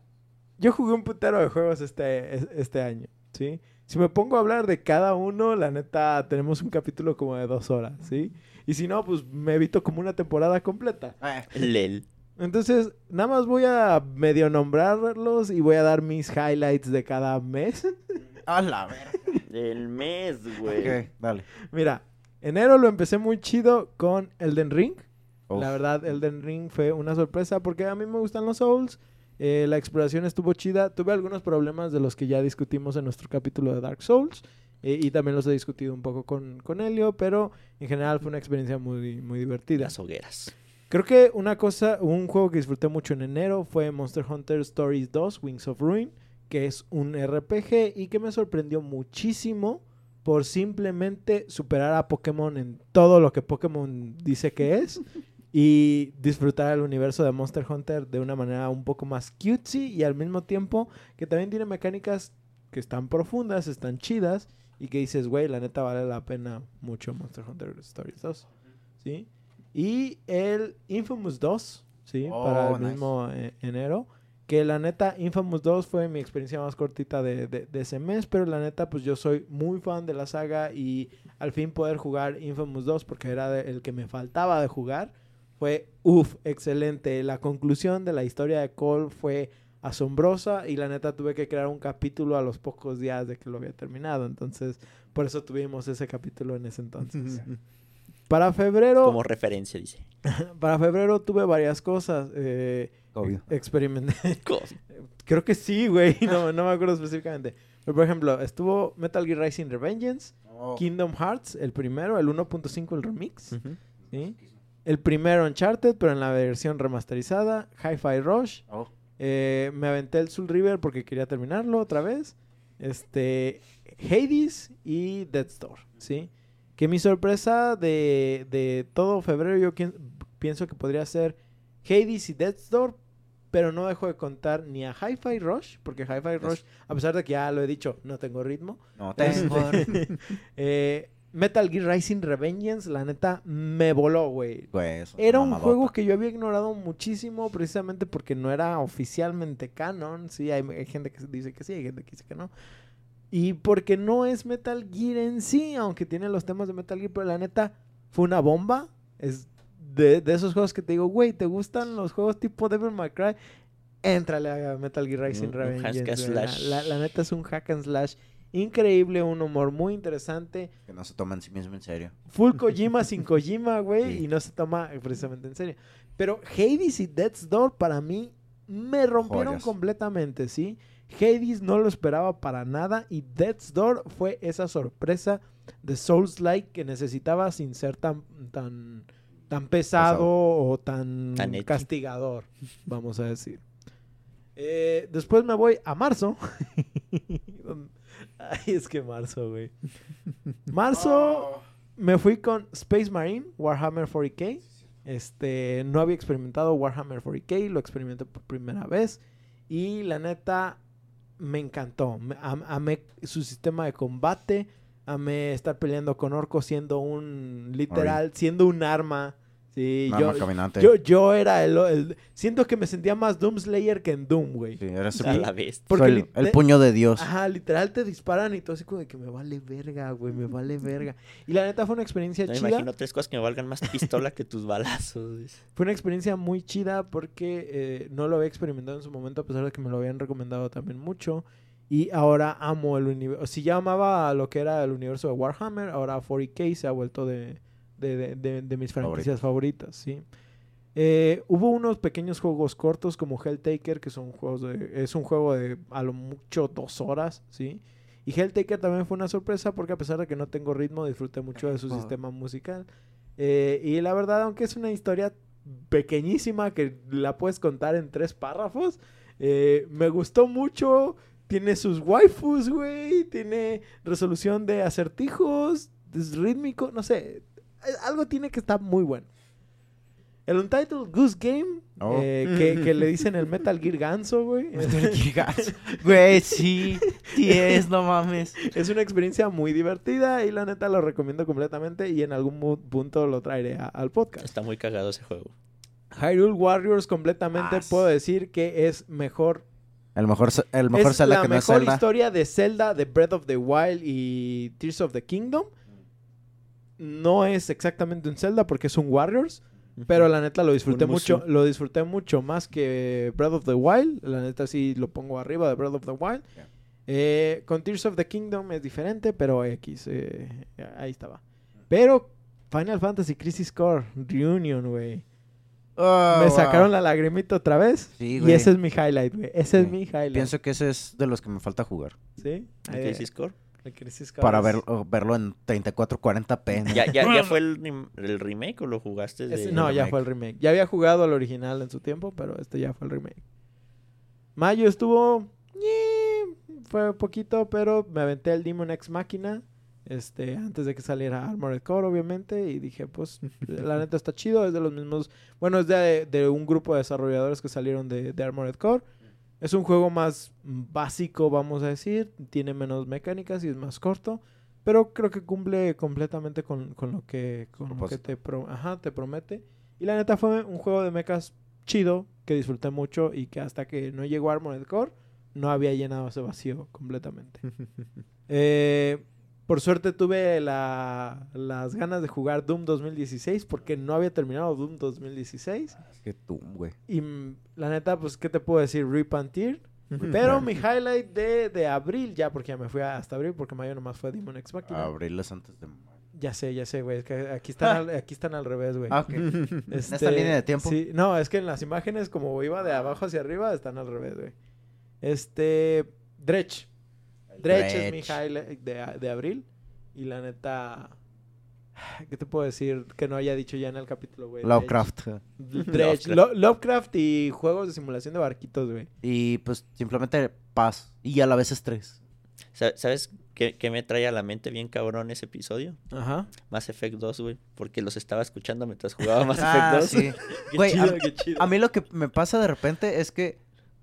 yo jugué un putero de juegos este, es- este año, ¿sí? Si me pongo a hablar de cada uno, la neta, tenemos un capítulo como de dos horas, ¿sí? Y si no, pues me evito como una temporada completa. Lel. Entonces, nada más voy a medio nombrarlos y voy a dar mis highlights de cada mes. A la verga. El mes, güey. Ok, dale. Mira, enero lo empecé muy chido con Elden Ring. Uf. La verdad, Elden Ring fue una sorpresa porque a mí me gustan los Souls. Eh, la exploración estuvo chida. Tuve algunos problemas de los que ya discutimos en nuestro capítulo de Dark Souls. eh, y también los he discutido un poco con, con Helio, pero en general fue una experiencia muy, muy divertida. Las hogueras. Creo que una cosa, un juego que disfruté mucho en enero fue Monster Hunter Stories 2, Wings of Ruin, que es un RPG y que me sorprendió muchísimo por simplemente superar a Pokémon en todo lo que Pokémon dice que es *laughs* y disfrutar el universo de Monster Hunter de una manera un poco más cutesy y al mismo tiempo que también tiene mecánicas que están profundas, están chidas y que dices, güey, la neta vale la pena mucho Monster Hunter Stories 2. ¿Sí? Y el Infamous 2, ¿sí? Oh, Para el nice. mismo eh, enero. Que la neta, Infamous 2 fue mi experiencia más cortita de, de- de ese mes, pero la neta, pues yo soy muy fan de la saga y al fin poder jugar Infamous 2, porque era de- el que me faltaba de jugar, fue, uff, excelente. La conclusión de la historia de Cole fue asombrosa y la neta tuve que crear un capítulo a los pocos días de que lo había terminado, entonces por eso tuvimos ese capítulo en ese entonces. *laughs* Para febrero, Como referencia, dice. *laughs* para febrero tuve varias cosas. Eh, COVID. experimenté. *laughs* Creo que sí, güey. No, no me acuerdo específicamente. Pero, por ejemplo, estuvo Metal Gear Rising Revengeance, Oh. Kingdom Hearts, el primero, el 1.5, el remix. ¿sí? El primero Uncharted, pero en la versión remasterizada. Hi-Fi Rush. Oh. Eh, me aventé el Soul River porque quería terminarlo otra vez. Este, Hades y Death's Door, ¿sí? Que mi sorpresa de, de todo febrero yo pienso que podría ser Hades y Death's Door, pero no dejo de contar ni a Hi-Fi Rush, porque Hi-Fi Rush, a pesar de que ya lo he dicho, no tengo ritmo. No Este, tengo. *laughs* eh, Metal Gear Rising Revengeance, la neta, me voló, güey. Güey, es una Era un juego que yo había ignorado muchísimo precisamente porque no era oficialmente canon. Sí, hay, hay gente que dice que sí, hay gente que dice que no. Y porque no es Metal Gear en sí, aunque tiene los temas de Metal Gear, pero la neta fue una bomba. Es de, de esos juegos que te digo, güey, ¿te gustan los juegos tipo Devil May Cry? Éntrale a Metal Gear Rising un Revengeance. La-. La, la neta es un hack and slash increíble, un humor muy interesante. Que no se toma en sí mismo en serio. Full *laughs* Kojima sin Kojima, güey, Sí. y no se toma precisamente en serio. Pero Hades y Death's Door para mí me rompieron Joyas. completamente, ¿sí? Hades no lo esperaba para nada y Death's Door fue esa sorpresa de Souls-like que necesitaba sin ser tan tan tan pesado, Pesado. o tan, castigador, vamos a decir. Eh, después me voy a marzo. *laughs* *laughs* Ay, es que marzo, güey. *laughs* Marzo me fui con Space Marine, Warhammer 40k. Este, no había experimentado Warhammer 40k, lo experimenté por primera vez. Y la neta, me encantó. Me- am- amé su sistema de combate. Amé estar peleando con orcos siendo un, literal, siendo un arma. Sí, yo, caminante. yo, yo era el, el- Siento que me sentía más Doom Slayer que en Doom, güey. Sí, eres *laughs* A el, la vez. Porque soy el, puño de Dios. Ajá, literal te disparan y todo así como de que me vale verga, güey, me vale verga. Y la neta fue una experiencia No me chida. imagino tres cosas que me valgan más pistola que tus balazos. Fue una experiencia muy chida porque eh, no lo había experimentado en su momento, a pesar de que me lo habían recomendado también mucho. Y ahora amo el universo. Si ya amaba lo que era el universo de Warhammer, ahora 40k se ha vuelto de, de, de- de- de mis franquicias favoritas, ¿sí? Eh, hubo unos pequeños juegos cortos como Helltaker, que son juegos de, es un juego de a lo mucho dos horas, ¿sí? Y Helltaker también fue una sorpresa porque a pesar de que no tengo ritmo, disfruté mucho de su sistema musical. Eh, y la verdad, aunque es una historia pequeñísima que la puedes contar en tres párrafos, eh, me gustó mucho. Tiene sus waifus, güey. Tiene resolución de acertijos. Es rítmico. No sé. Eh, Algo tiene que estar muy bueno. El Untitled Goose Game. Oh. eh, que, que le dicen el Metal Gear Ganso, güey. *laughs* *laughs* Güey, sí. Sí es, no mames. Es una experiencia muy divertida y la neta lo recomiendo completamente y en algún punto lo traeré a- al podcast. Está muy cagado ese juego. Hyrule Warriors completamente Ah, puedo decir que es mejor El mejor, el mejor es Zelda la que no es mejor Zelda. historia de Zelda, de Breath of the Wild y Tears of the Kingdom. No es exactamente un Zelda porque es un Warriors, pero la neta lo disfruté mucho, lo disfruté mucho más que Breath of the Wild. La neta sí lo pongo arriba de Breath of the Wild. Eh, con Tears of the Kingdom es diferente, pero X, eh, ahí estaba. Pero Final Fantasy Crisis Core Reunion, güey. Oh, Me wow. sacaron la lagrimita otra vez. Sí, y ese es mi highlight, güey. Ese es mi highlight. Pienso que ese es de los que me falta jugar. ¿Sí? ¿El Ahí- Crisis Core? Para ver, verlo en 3440p. ¿Ya, ya, ya fue el, rem- el remake o lo jugaste de Ese- no, ya fue el remake. Ya había jugado al original en su tiempo, pero este ya fue el remake. Mayo estuvo fue poquito, pero me aventé el Demon X Máquina. Este, antes de que saliera Armored Core, obviamente, y dije, pues, *laughs* la neta está chido, es de los mismos, bueno, es de, de un grupo de desarrolladores que salieron de, de Armored Core. Es un juego más básico, vamos a decir, tiene menos mecánicas y es más corto, pero creo que cumple completamente con, con lo que, con lo que te, pro- ajá, te promete. Y la neta fue un juego de mechas chido, que disfruté mucho y que hasta que no llegó Armored Core, no había llenado ese vacío completamente. *laughs* Eh, por suerte tuve la- las ganas de jugar Doom 2016 porque no había terminado Doom 2016. Es que tú, güey. Y mm, la neta, pues, ¿qué te puedo decir? Rip and Tear. Pero mi highlight de, de abril, ya porque ya me fui hasta abril, porque mayo nomás fue Demon X Machina. Abrirlas antes de... Ya sé, ya sé, güey. es que aquí *laughs* están, al, aquí están al revés, güey. Ah, ok. *laughs* Este, esta línea de tiempo? Sí, no, es que en las imágenes, como iba de abajo hacia arriba, están al revés, güey. Este. Dredge. Dredge es mi highlight de, de abril. Y la neta. ¿Qué te puedo decir que no haya dicho ya en el capítulo, güey? Lovecraft. Dredge. *laughs* Dredge. Lo- Lovecraft y juegos de simulación de barquitos, güey. Y pues simplemente paz. Y a la vez estrés. Sa- ¿Sabes qué, qué me trae a la mente bien cabrón ese episodio? Ajá. Mass Effect 2, güey. Porque los estaba escuchando mientras jugaba Mass Ah, Effect 2. sí. *laughs* Qué Güey, chido, a- qué chido. A mí lo que me pasa de repente es que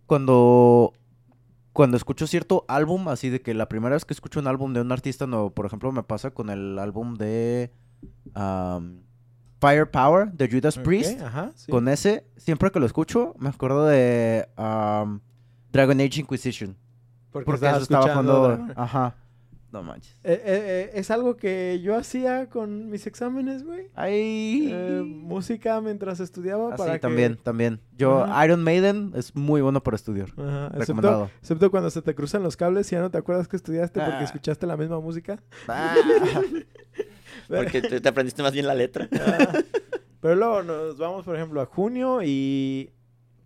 cuando cuando escucho cierto álbum, así de que la primera vez que escucho un álbum de un artista nuevo, por ejemplo, me pasa con el álbum de um, Firepower de Judas Priest. Ajá. sí. Con ese, siempre que lo escucho, me acuerdo de um, Dragon Age Inquisition. Porque, Porque estaba eso estaba. Dragon- Ajá. No manches. Eh, eh, eh, es algo que yo hacía con mis exámenes, güey. Ay. Eh, música mientras estudiaba Ah, para sí, que- también, también. Yo. Iron Maiden es muy bueno para estudiar. Ajá, Excepto, Recomendado. excepto cuando se te cruzan los cables y ya no te acuerdas que estudiaste porque Ah. escuchaste la misma música. Ah. *laughs* Porque te, te aprendiste más bien la letra. Ah. Pero luego nos vamos, por ejemplo, a junio y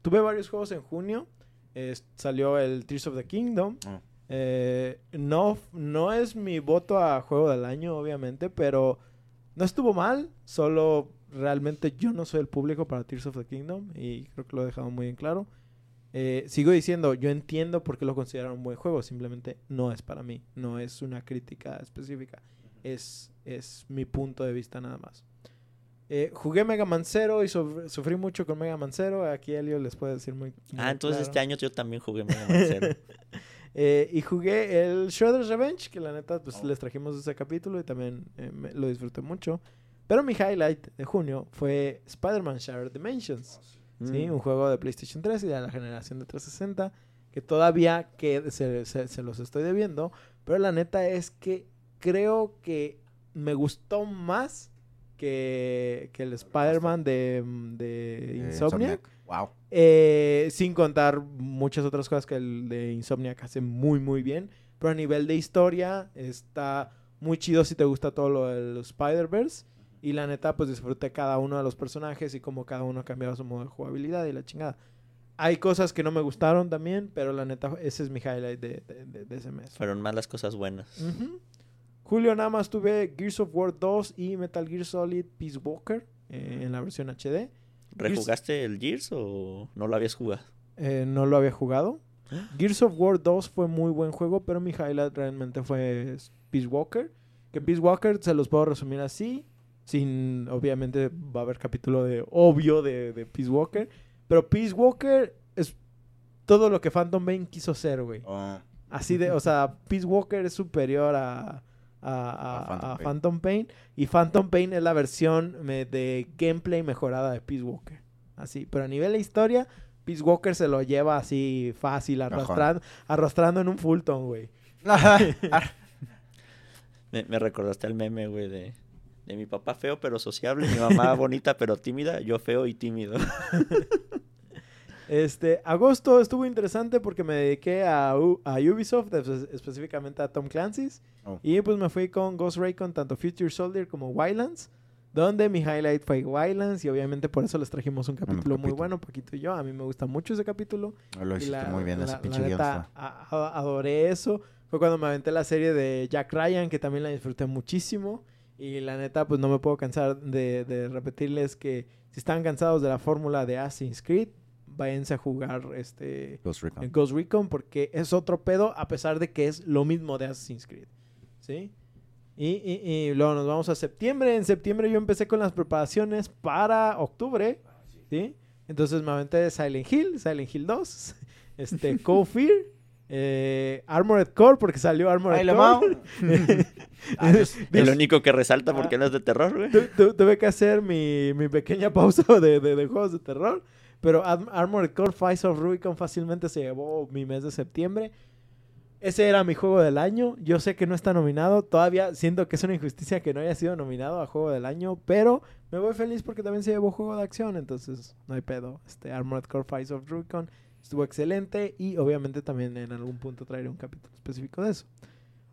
tuve varios juegos en junio. Eh, salió el Tears of the Kingdom. Ah. Eh, no, no es mi voto a juego del año, obviamente, pero no estuvo mal. Solo realmente yo no soy el público para Tears of the Kingdom y creo que lo he dejado muy en claro. Eh, sigo diciendo, yo entiendo por qué lo consideran un buen juego, simplemente no es para mí, no es una crítica específica, es, es mi punto de vista nada más. Eh, jugué Mega Man Zero y suf- sufrí mucho con Mega Man Zero, aquí Elio les puede decir muy, muy Ah, entonces claro. este año yo también jugué Mega Man Zero. *laughs* Eh, y jugué el Shredder's Revenge, que la neta pues Oh. les trajimos ese capítulo y también eh, me- lo disfruté mucho. Pero mi highlight de junio fue Spider-Man Shattered Dimensions. ¿sí? Mm. Un juego de PlayStation 3 y de la generación de 360 que todavía que se, se- se los estoy debiendo. Pero la neta es que creo que me gustó más que, que el Spider-Man de, de Eh, Insomniac. Wow. Eh, sin contar muchas otras cosas que el de Insomniac hace muy muy bien. Pero a nivel de historia está muy chido si te gusta todo lo del Spider-Verse. Y la neta, pues disfruté cada uno de los personajes y cómo cada uno cambiaba su modo de jugabilidad y la chingada. Hay cosas que no me gustaron también, pero la neta, ese es mi highlight de, de- de- de ese mes. Fueron más las cosas buenas. Julio nada más tuve Gears of War 2 y Metal Gear Solid Peace Walker eh, en la versión HD. ¿Rejugaste el Gears o no lo habías jugado? Eh, no lo había jugado. Gears of War 2 fue muy buen juego, pero mi highlight realmente fue Peace Walker. Que Peace Walker se los puedo resumir así. Sin, obviamente va a haber capítulo de obvio de, de Peace Walker. Pero Peace Walker es todo lo que Phantom Pain quiso ser, güey. Oh, Así de, o sea, Peace Walker es superior a, a, a- Phantom a Pain. Phantom Pain. Y Phantom Pain es la versión me- de gameplay mejorada de Peace Walker. Así, pero a nivel de historia, Peace Walker se lo lleva así fácil, arrastrando, arrastrando en un Fulton, güey. *laughs* *laughs* Me, me recordaste al meme, güey, de, de mi papá feo pero sociable, mi mamá bonita pero tímida, yo feo y tímido. *laughs* Este, agosto estuvo interesante porque me dediqué a, U- a Ubisoft, espe- específicamente a Tom Clancy's. Oh. Y pues me fui con Ghost Recon, tanto Future Soldier como Wildlands. Donde mi highlight fue Wildlands y obviamente por eso les trajimos un capítulo muy capítulo. bueno, Paquito y yo. A mí me gusta mucho ese capítulo. Lo Y hiciste la- muy bien, la- ese pinche neta, adoré eso. Fue cuando me aventé la serie de Jack Ryan, que también la disfruté muchísimo. Y la neta, pues no me puedo cansar de, de repetirles que si están cansados de la fórmula de Assassin's Creed, váyanse a jugar este Ghost Recon. Ghost Recon porque es otro pedo a pesar de que es lo mismo de Assassin's Creed. ¿Sí? Y, y- y luego nos vamos a septiembre. En septiembre yo empecé con las preparaciones para octubre. ¿Sí? Entonces me aventé Silent Hill, Silent Hill 2, *laughs* este, Cold Fear, eh, Armored Core porque salió Armored Ay, Core. *laughs* Ah, yo- El único que resalta Ah. porque no es de terror, güey. Tu- tu- tuve que hacer mi, mi pequeña pausa *laughs* de, de- de juegos de terror. Pero Armored Core Fights of Rubicon fácilmente se llevó mi mes de septiembre. Ese era mi juego del año. Yo sé que no está nominado. Todavía siento que es una injusticia que no haya sido nominado a juego del año. Pero me voy feliz porque también se llevó juego de acción. Entonces no hay pedo. Este Armored Core Fights of Rubicon estuvo excelente. Y obviamente también en algún punto traeré un capítulo específico de eso.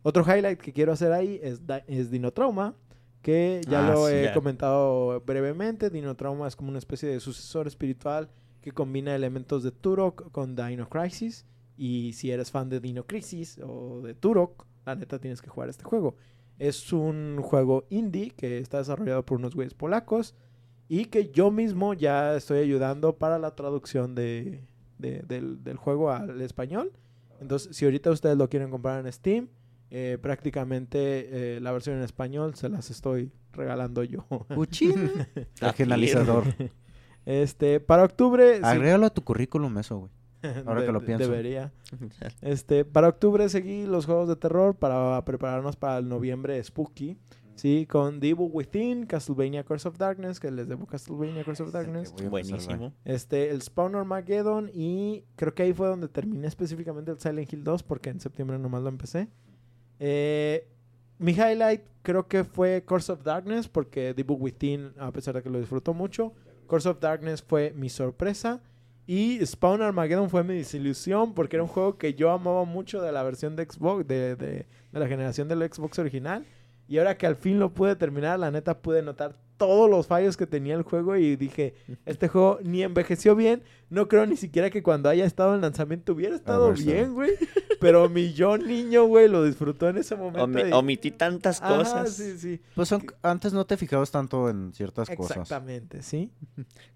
Otro highlight que quiero hacer ahí es, es Dino Trauma, que ya Ah, lo sí, he comentado brevemente. Dino Trauma es como una especie de sucesor espiritual que combina elementos de Turok con Dino Crisis. Y si eres fan de Dino Crisis o de Turok, la neta tienes que jugar este juego. Es un juego indie que está desarrollado por unos güeyes polacos y que yo mismo ya estoy ayudando para la traducción de, de- del, del juego al español. Entonces, si ahorita ustedes lo quieren comprar en Steam, eh, prácticamente eh, la versión en español se las estoy regalando yo. Puchín. *laughs* Regionalizador. *laughs* Este, para octubre... sí, Agrégalo a tu currículum eso, güey. *laughs* ahora que lo pienso. Debería. Este, para octubre seguí los juegos de terror para prepararnos para el noviembre spooky. Sí, con The Evil Within, Castlevania Curse of Darkness, que les debo Castlevania Curse of Darkness. Buenísimo. Este, el Spawn Armageddon y creo que ahí fue donde terminé específicamente el Silent Hill 2 porque en septiembre nomás lo empecé. Eh, mi highlight creo que fue Curse of Darkness porque The Book Within, a pesar de que lo disfruto mucho, Curse of Darkness fue mi sorpresa y Spawn Armageddon fue mi desilusión porque era un juego que yo amaba mucho de la versión de Xbox, de, de- de la generación del Xbox original. Y ahora que al fin lo pude terminar, la neta pude notar todos los fallos que tenía el juego y dije, *laughs* este juego ni envejeció bien. No creo ni siquiera que cuando haya estado en lanzamiento hubiera estado verdad. bien, güey. Pero mi yo niño, güey, lo disfrutó en ese momento. Omi- y- omití tantas Ajá, cosas. sí, sí. Pues son- antes no te fijabas tanto en ciertas cosas. Exactamente, sí.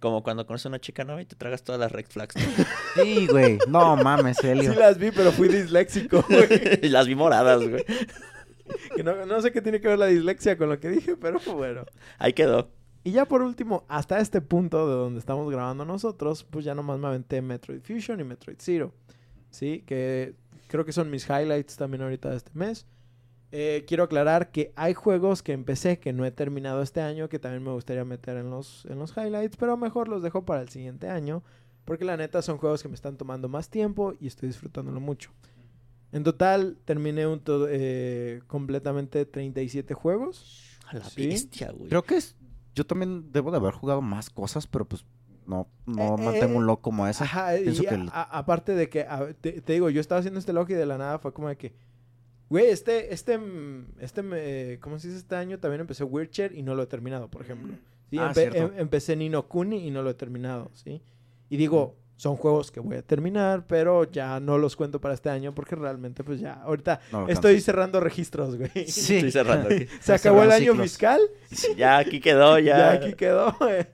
Como cuando conoces a una chica nueva y te tragas todas las red flags. *laughs* Sí, güey. No mames, Helio. Sí las vi, pero fui disléxico, *laughs* güey. y las vi moradas, güey. *laughs* Que no, no sé qué tiene que ver la dislexia con lo que dije, pero bueno. Ahí quedó. Y ya por último, hasta este punto de donde estamos grabando nosotros, pues ya nomás me aventé Metroid Fusion y Metroid Zero. Sí, que creo que son mis highlights también ahorita de este mes. Eh, quiero aclarar que hay juegos que empecé que no he terminado este año que también me gustaría meter en los, en los highlights, pero mejor los dejo para el siguiente año. Porque la neta son juegos que me están tomando más tiempo y estoy disfrutándolo mucho. En total terminé un to- eh, completamente 37 juegos. A la Sí. bestia, güey. Creo que es... Yo también debo de haber jugado más cosas, pero pues no, no Eh, mantengo eh, un log como ese. Ajá, Pienso y que a- el- a- aparte de que, a- te, te digo, yo estaba haciendo este log y de la nada fue como de que, güey, este, este, mm, este, me- ¿cómo se dice? Este año también empecé Witcher y no lo he terminado, por ejemplo. Sí, Ah, empe- cierto. em- empecé Nino Kuni y no lo he terminado, ¿sí? Y digo, son juegos que voy a terminar, pero ya no los cuento para este año porque realmente, pues ya, ahorita No, estoy cerrando registros, güey. *laughs* Sí. Estoy cerrando aquí. *laughs* Se acabó el año ciclos. fiscal, Ya aquí quedó, *laughs* ya. ya aquí quedó. eh.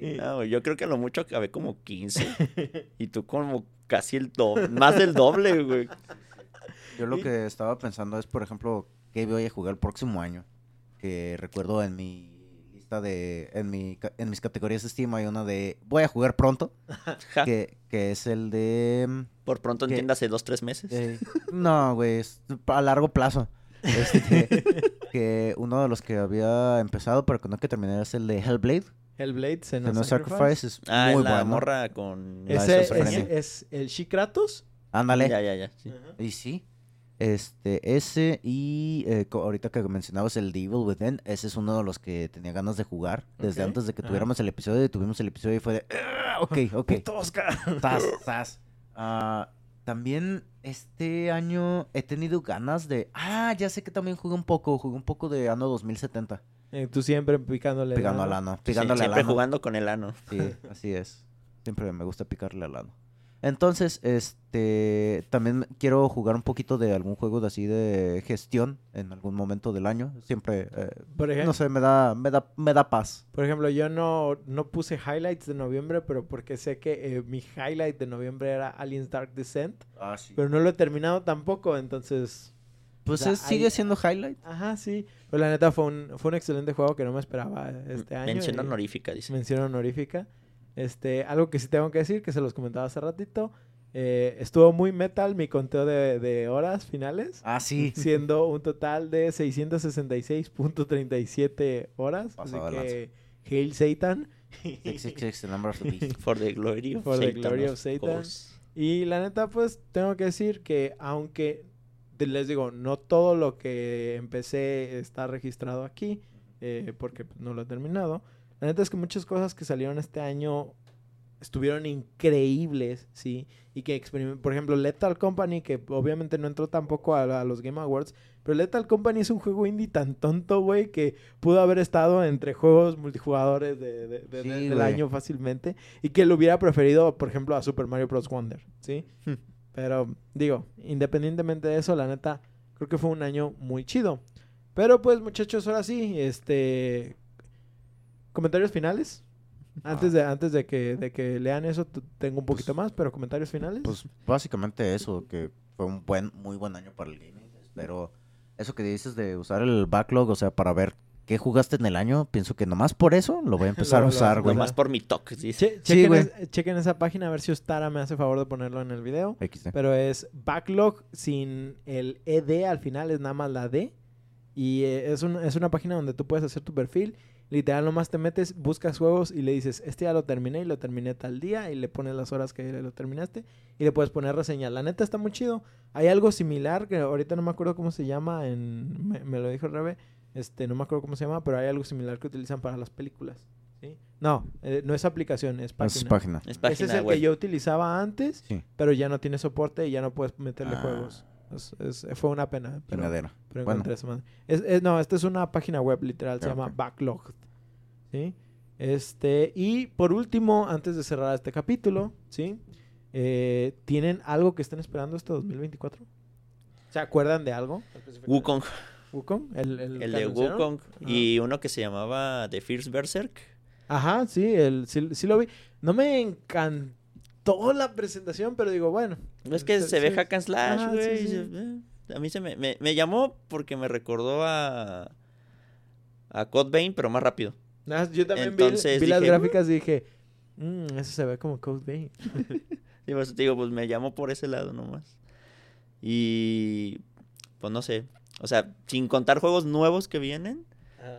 Y- No, güey, yo creo que a lo mucho acabé como 15. y tú como casi el doble. Más del doble, güey. Yo lo Y- que estaba pensando es, por ejemplo, qué voy a jugar el próximo año. Que recuerdo en mi lista de... En, mi, en mis categorías de Steam hay una de... Voy a jugar pronto. *laughs* Que, que es el de... mm, Por pronto ¿Qué? entiéndase dos, tres meses. eh, no, güey, es a largo plazo. Este, *laughs* que uno de los que había empezado, pero que no que terminar es el de Hellblade. Hellblade, Que Senua no Sacrifice. Sacrifice es ah, muy la bueno. morra con... Ese es, es el Shikratos. Ándale. Ya, ya, ya. sí. Y sí. Este, ese y eh, ahorita que mencionabas el The Evil Within, ese es uno de los que tenía ganas de jugar desde antes de que Ajá. tuviéramos el episodio y tuvimos el episodio y fue de, "Ah, ok, *laughs* ok, Tosca. zas". *laughs* Ah, también este año he tenido ganas de, ah, ya sé que también jugué un poco, jugué un poco de Anno 2070, Eh, tú siempre picándole. el pegando al ano. ano, Sí, al siempre ano. jugando con el ano. Sí, así es. Siempre me gusta picarle al ano. Entonces, este, también quiero jugar un poquito de algún juego de así de gestión en algún momento del año. Siempre, eh, Por ejemplo, no sé, me da, me da, me da paz. por ejemplo, yo no, no puse highlights de noviembre, pero porque sé que eh, mi highlight de noviembre era Aliens Dark Descent, Ah, sí. pero no lo he terminado tampoco, entonces... Pues es- sigue siendo highlight. Ajá, sí. Pero la neta fue un, fue un excelente juego que no me esperaba este año. Mención y- honorífica, dice. Mención honorífica. Este, algo que sí tengo que decir, que se los comentaba hace ratito. eh, estuvo muy metal mi conteo de, de horas finales. Ah, sí. *laughs* Siendo un total de 666.37 horas. Pasado así que, Hail Satan. 666, the number of the beast. *laughs* For the glory of For the Satan, glory of Satan. Y la neta, pues tengo que decir que aunque les digo, no todo lo que empecé está registrado aquí, eh, porque pues, no lo he terminado. La neta es que muchas cosas que salieron este año estuvieron increíbles, ¿sí? Y que por ejemplo, Lethal Company, que obviamente no entró tampoco a, a los Game Awards, pero Lethal Company es un juego indie tan tonto, güey, que pudo haber estado entre juegos multijugadores de, de- de- Sí, de- del año fácilmente y que lo hubiera preferido, por ejemplo, a Super Mario Bros. Wonder, ¿sí? Pero digo, independientemente de eso, la neta, creo que fue un año muy chido. Pero pues, muchachos, ahora sí, este comentarios finales. Antes de antes de que de que lean eso, tengo un poquito más, pero comentarios finales. Pues básicamente eso, que fue un buen, muy buen año para el gaming. Pero eso que dices de usar el backlog, o sea, para ver qué jugaste en el año, pienso que nomás por eso lo voy a *laughs* empezar Lo- a usar, güey. Nomás por mi toque, dice. Che- Sí, chequen, güey. es- chequen esa página a ver si Ostara me hace favor de ponerlo en el video. XD. Pero es backlog sin el ED al final, es nada más la D. Y eh, es, un- es una página donde tú puedes hacer tu perfil. Literal, nomás te metes, buscas juegos y le dices, este ya lo terminé y lo terminé tal día. Y le pones las horas que lo terminaste. Y le puedes poner reseña. La neta está muy chido. Hay algo similar que ahorita no me acuerdo cómo se llama. En, me, me lo dijo Rebe. Este, no me acuerdo cómo se llama, pero hay algo similar que utilizan para las películas. ¿sí? No, eh, no es aplicación, es página. Es página. Es Ese es el web. que yo utilizaba antes, Sí. pero ya no tiene soporte y ya no puedes meterle Ah. juegos. Es- es- fue una pena, pero, Bueno. encontré esa madre. Es- es- no, esta es una página web literal, se Ah, llama ok. Backlog. ¿Sí? Este, y por último, antes de cerrar este capítulo, ¿sí? Eh, ¿Tienen algo que estén esperando este 2024? ¿Se acuerdan de algo? Wukong, Wukong, el, el, de. Wukong. Y uno que se llamaba The First Berserk. Ajá, sí, el, sí, sí lo vi. No me encantó la presentación, pero digo, bueno. Es que se ve hack and slash, güey. eh, A mí se me, me, me llamó porque me recordó a... A Code Vein, pero más rápido. Ah, Yo también vi- Entonces vi, las dije, gráficas y dije, "Mm, eso se ve como Code Vein. Y pues, te digo, pues me llamó por ese lado nomás. Y... Pues no sé. O sea, sin contar juegos nuevos que vienen,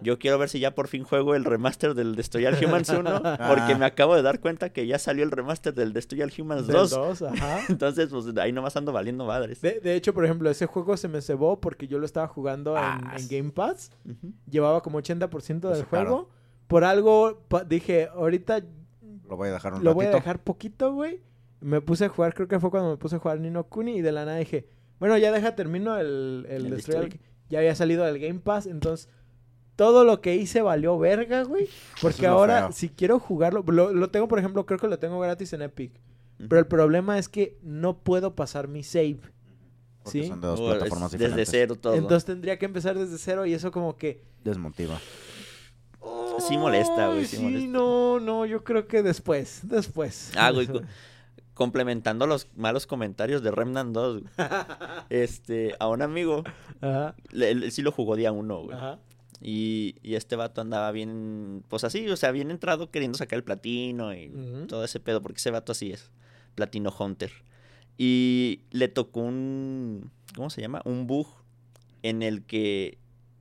yo quiero ver si ya por fin juego el remaster del Destroy All Humans 1. *laughs* Porque me acabo de dar cuenta que ya salió el remaster del Destroy All Humans Del 2. dos, ajá. *laughs* Entonces, pues ahí nomás ando valiendo madres. De, de hecho, por ejemplo, ese juego se me cebó porque yo lo estaba jugando en- Ah, en. Game Pass. Llevaba como 80% Lo del juego. Por algo dije, ahorita Lo voy a dejar un lo voy a dejar poquito, güey. Me puse a jugar, creo que fue cuando me puse a jugar Nino Kuni y de la nada dije, bueno, ya deja, termino el, el, El Destroy All- Destroy. Ya había salido del Game Pass, entonces todo lo que hice valió verga, güey. Porque es ahora, feo. si quiero jugarlo, lo, lo tengo, por ejemplo, creo que lo tengo gratis en Epic. Pero el problema es que no puedo pasar mi save. Porque ¿sí? son de dos es plataformas desde diferentes. cero todo. Entonces tendría que empezar desde cero y eso como que... Desmotiva. Sí molesta, güey, sí Sí, molesta. no, no, yo creo que después, después. Ah, güey, co- complementando los malos comentarios de Remnant 2, güey. *laughs* este, a un amigo, Ajá, le- él sí lo jugó día uno, güey. ajá. Y, y este vato andaba bien, pues así, o sea, bien entrado queriendo sacar el platino y todo ese pedo, porque ese vato así es, platino hunter. Y le tocó un, ¿cómo se llama? Un bug en el que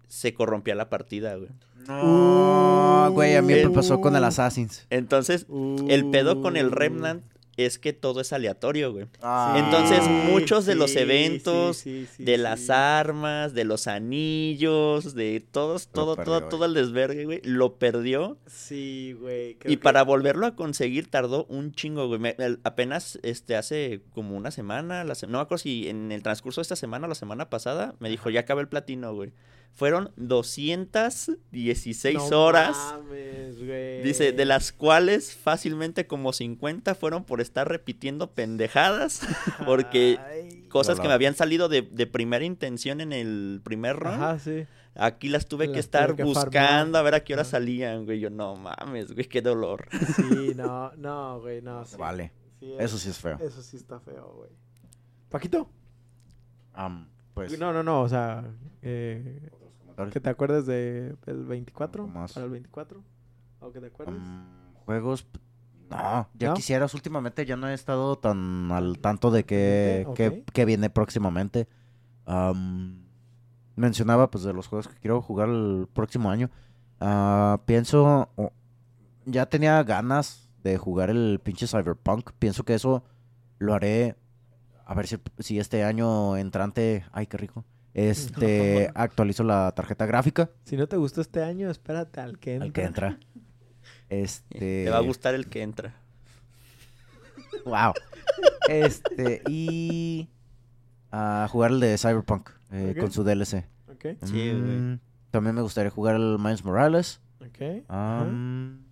se corrompía la partida, güey. No, güey, a mí me Uh. pasó con el Assassin's. Entonces, el pedo con el. Remnant es que todo es aleatorio, güey. Ah. Entonces, Sí, muchos de los eventos, sí, sí, sí, de sí. las armas, de los anillos, de todos, todo, perdió, todo, güey. todo el desvergue, güey, lo perdió. Sí, güey. creo Y que- para volverlo a conseguir tardó un chingo, güey. Me- apenas este, hace como una semana, la se- no me acuerdo si en el transcurso de esta semana o la semana pasada, me dijo, ya acabé el platino, güey. Fueron 216 No horas. mames, güey. Dice, de las cuales fácilmente como 50 fueron por estar repitiendo pendejadas. *laughs* Porque Ay. cosas que me habían salido de, de primera intención en el primer round. Ajá, sí. Aquí las tuve Las que estar tuve que buscando farmear. a ver a qué hora salían, güey. Yo, no mames, güey, qué dolor. Sí, no, no, güey, no. sí. Vale. Sí, Eso sí es feo. Eso sí está feo, güey. Paquito. Pues. No, no, no, o sea, eh, que te acuerdes de, del 24, Un poco más. para el 24, o que te acuerdes. Am, juegos. No, ya ¿No? quisieras. Últimamente ya no he estado tan al tanto de qué, Ok. qué- qué viene próximamente. Am, mencionaba pues de los juegos que quiero jugar el próximo año. Ah, pienso. oh, ya tenía ganas de jugar el pinche Cyberpunk. Pienso que eso lo haré. A ver si, si este año entrante. Ay, qué rico. Este. actualizo la tarjeta gráfica. Si no te gustó este año, espérate al que entra. Al que entra. Este. Te va a gustar el que entra. Wow. Este, y a jugar el de Cyberpunk eh, con su DLC. Ok, Sí, güey. Mm, También me gustaría jugar el Miles Morales. ok. ajá. Am,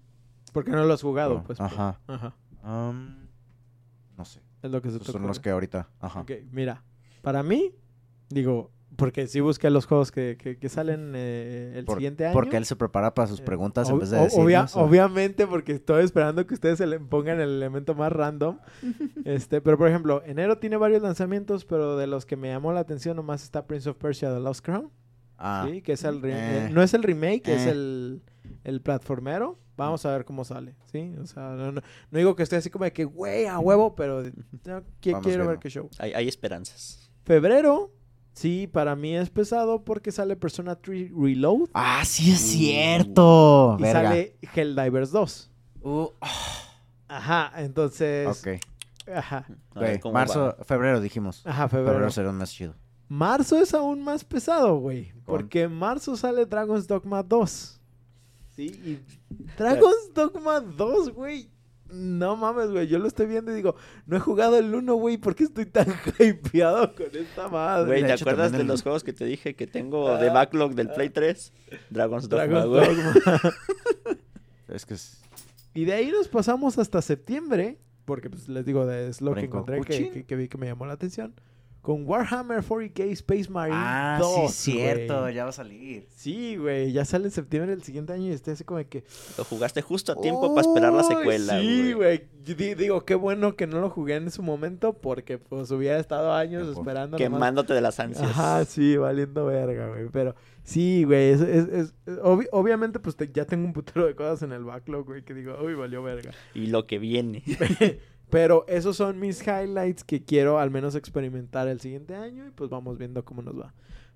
¿Por qué no lo has jugado? Pues, ajá. Ajá. no sé. Es lo que se te Esos son los que ahorita. Ajá. Ok, mira, para mí, digo, porque sí busqué los juegos que, que, que salen eh, el Por- siguiente año. Porque él se prepara para sus Eh, preguntas en vez de o- decir. obvia- obviamente, porque estoy esperando que ustedes se le pongan el elemento más random. *laughs* este, pero por ejemplo, enero tiene varios lanzamientos, pero de los que me llamó la atención nomás está Prince of Persia The Lost Crown. Ah, Sí, que es el re- Eh. eh, no es el remake, es el, el platformero. Vamos a ver cómo sale, ¿sí? O sea, no, no- no digo que esté así como de que, güey, a huevo, pero *laughs* no, quiero ver qué show. Hay, hay esperanzas. Febrero, sí, para mí es pesado porque sale Persona 3 Reload Ah, sí es cierto. y Verga. sale Helldivers 2. Uh, Ajá, entonces... ok. Ajá, Güey, marzo, va. febrero dijimos. ajá, Febrero febrero. será un mes chido. Marzo es aún más pesado, güey. Porque en marzo sale Dragon's Dogma 2. Sí, y Dragon's Dogma 2, güey. No mames, güey. Yo lo estoy viendo y digo, no he jugado el 1, güey. ¿Por qué estoy tan *laughs* hypeado con esta madre? Güey, de ¿te hecho, acuerdas de el- los juegos que te dije que tengo de backlog del Play 3? Dragon's Dogma, Dragon's güey. Dogma. *laughs* Es que es. y de ahí nos pasamos hasta septiembre. Porque, pues, les digo, es lo que encontré que, que- que vi que me llamó la atención. Con Warhammer 40k Space Marine Ah, 2, sí, cierto. Ya va a salir. Sí, güey. Ya sale en septiembre del siguiente año y estoy así como de que... Lo jugaste justo a tiempo para esperar la secuela, Sí, güey. Digo, qué bueno que no lo jugué en su momento porque pues hubiera estado años esperando. nomás. Quemándote de las ansias. Ajá, sí, valiendo verga, güey. Pero sí, güey. Es, es- es- obvi- obviamente, pues te- ya tengo un putero de cosas en el backlog, güey, que digo, uy, valió verga. Y lo que viene. *laughs* Pero esos son mis highlights que quiero al menos experimentar el siguiente año y pues vamos viendo cómo nos va.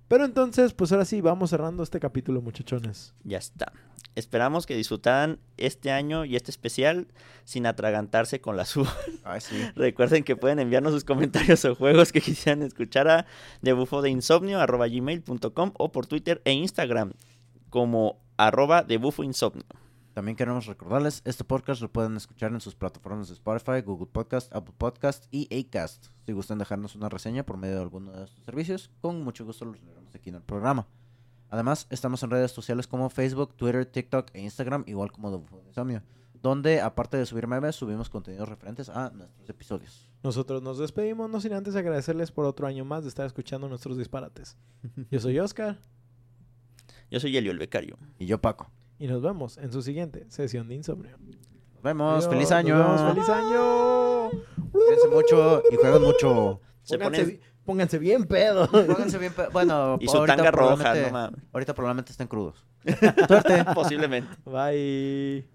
Pero entonces, pues ahora sí, vamos cerrando este capítulo, muchachones. Ya está. Esperamos que disfrutaran este año y este especial sin atragantarse con las uvas. Ay, sí. *laughs* Recuerden que pueden enviarnos sus comentarios o juegos que quisieran escuchar a debufo de insomnio arroba gmail.com o por Twitter e Instagram como arroba debufo insomnio. También queremos recordarles, este podcast lo pueden escuchar en sus plataformas de Spotify, Google Podcast, Apple Podcast y Acast. Si gustan dejarnos una reseña por medio de alguno de estos servicios, con mucho gusto los leeremos aquí en el programa. Además, estamos en redes sociales como Facebook, Twitter, TikTok e Instagram, igual como Insomnio, donde aparte de subir memes, subimos contenidos referentes a nuestros episodios. Nosotros nos despedimos, no sin antes agradecerles por otro año más de estar escuchando nuestros disparates. *laughs* Yo soy Oscar Yo soy Elio el Becario. Y yo, Paco. Y nos vemos en su siguiente sesión de insomnio. Nos vemos, Adiós, feliz nos año. vemos, feliz año. Cuídense mucho y jueguen mucho. Se Pónganse, ponen- pónganse bien pedo. Pónganse bien. pe- Bueno, *laughs* Y su ahorita tanga roja, no mames. Ahorita probablemente estén crudos. *laughs* Suerte. Posiblemente. Bye.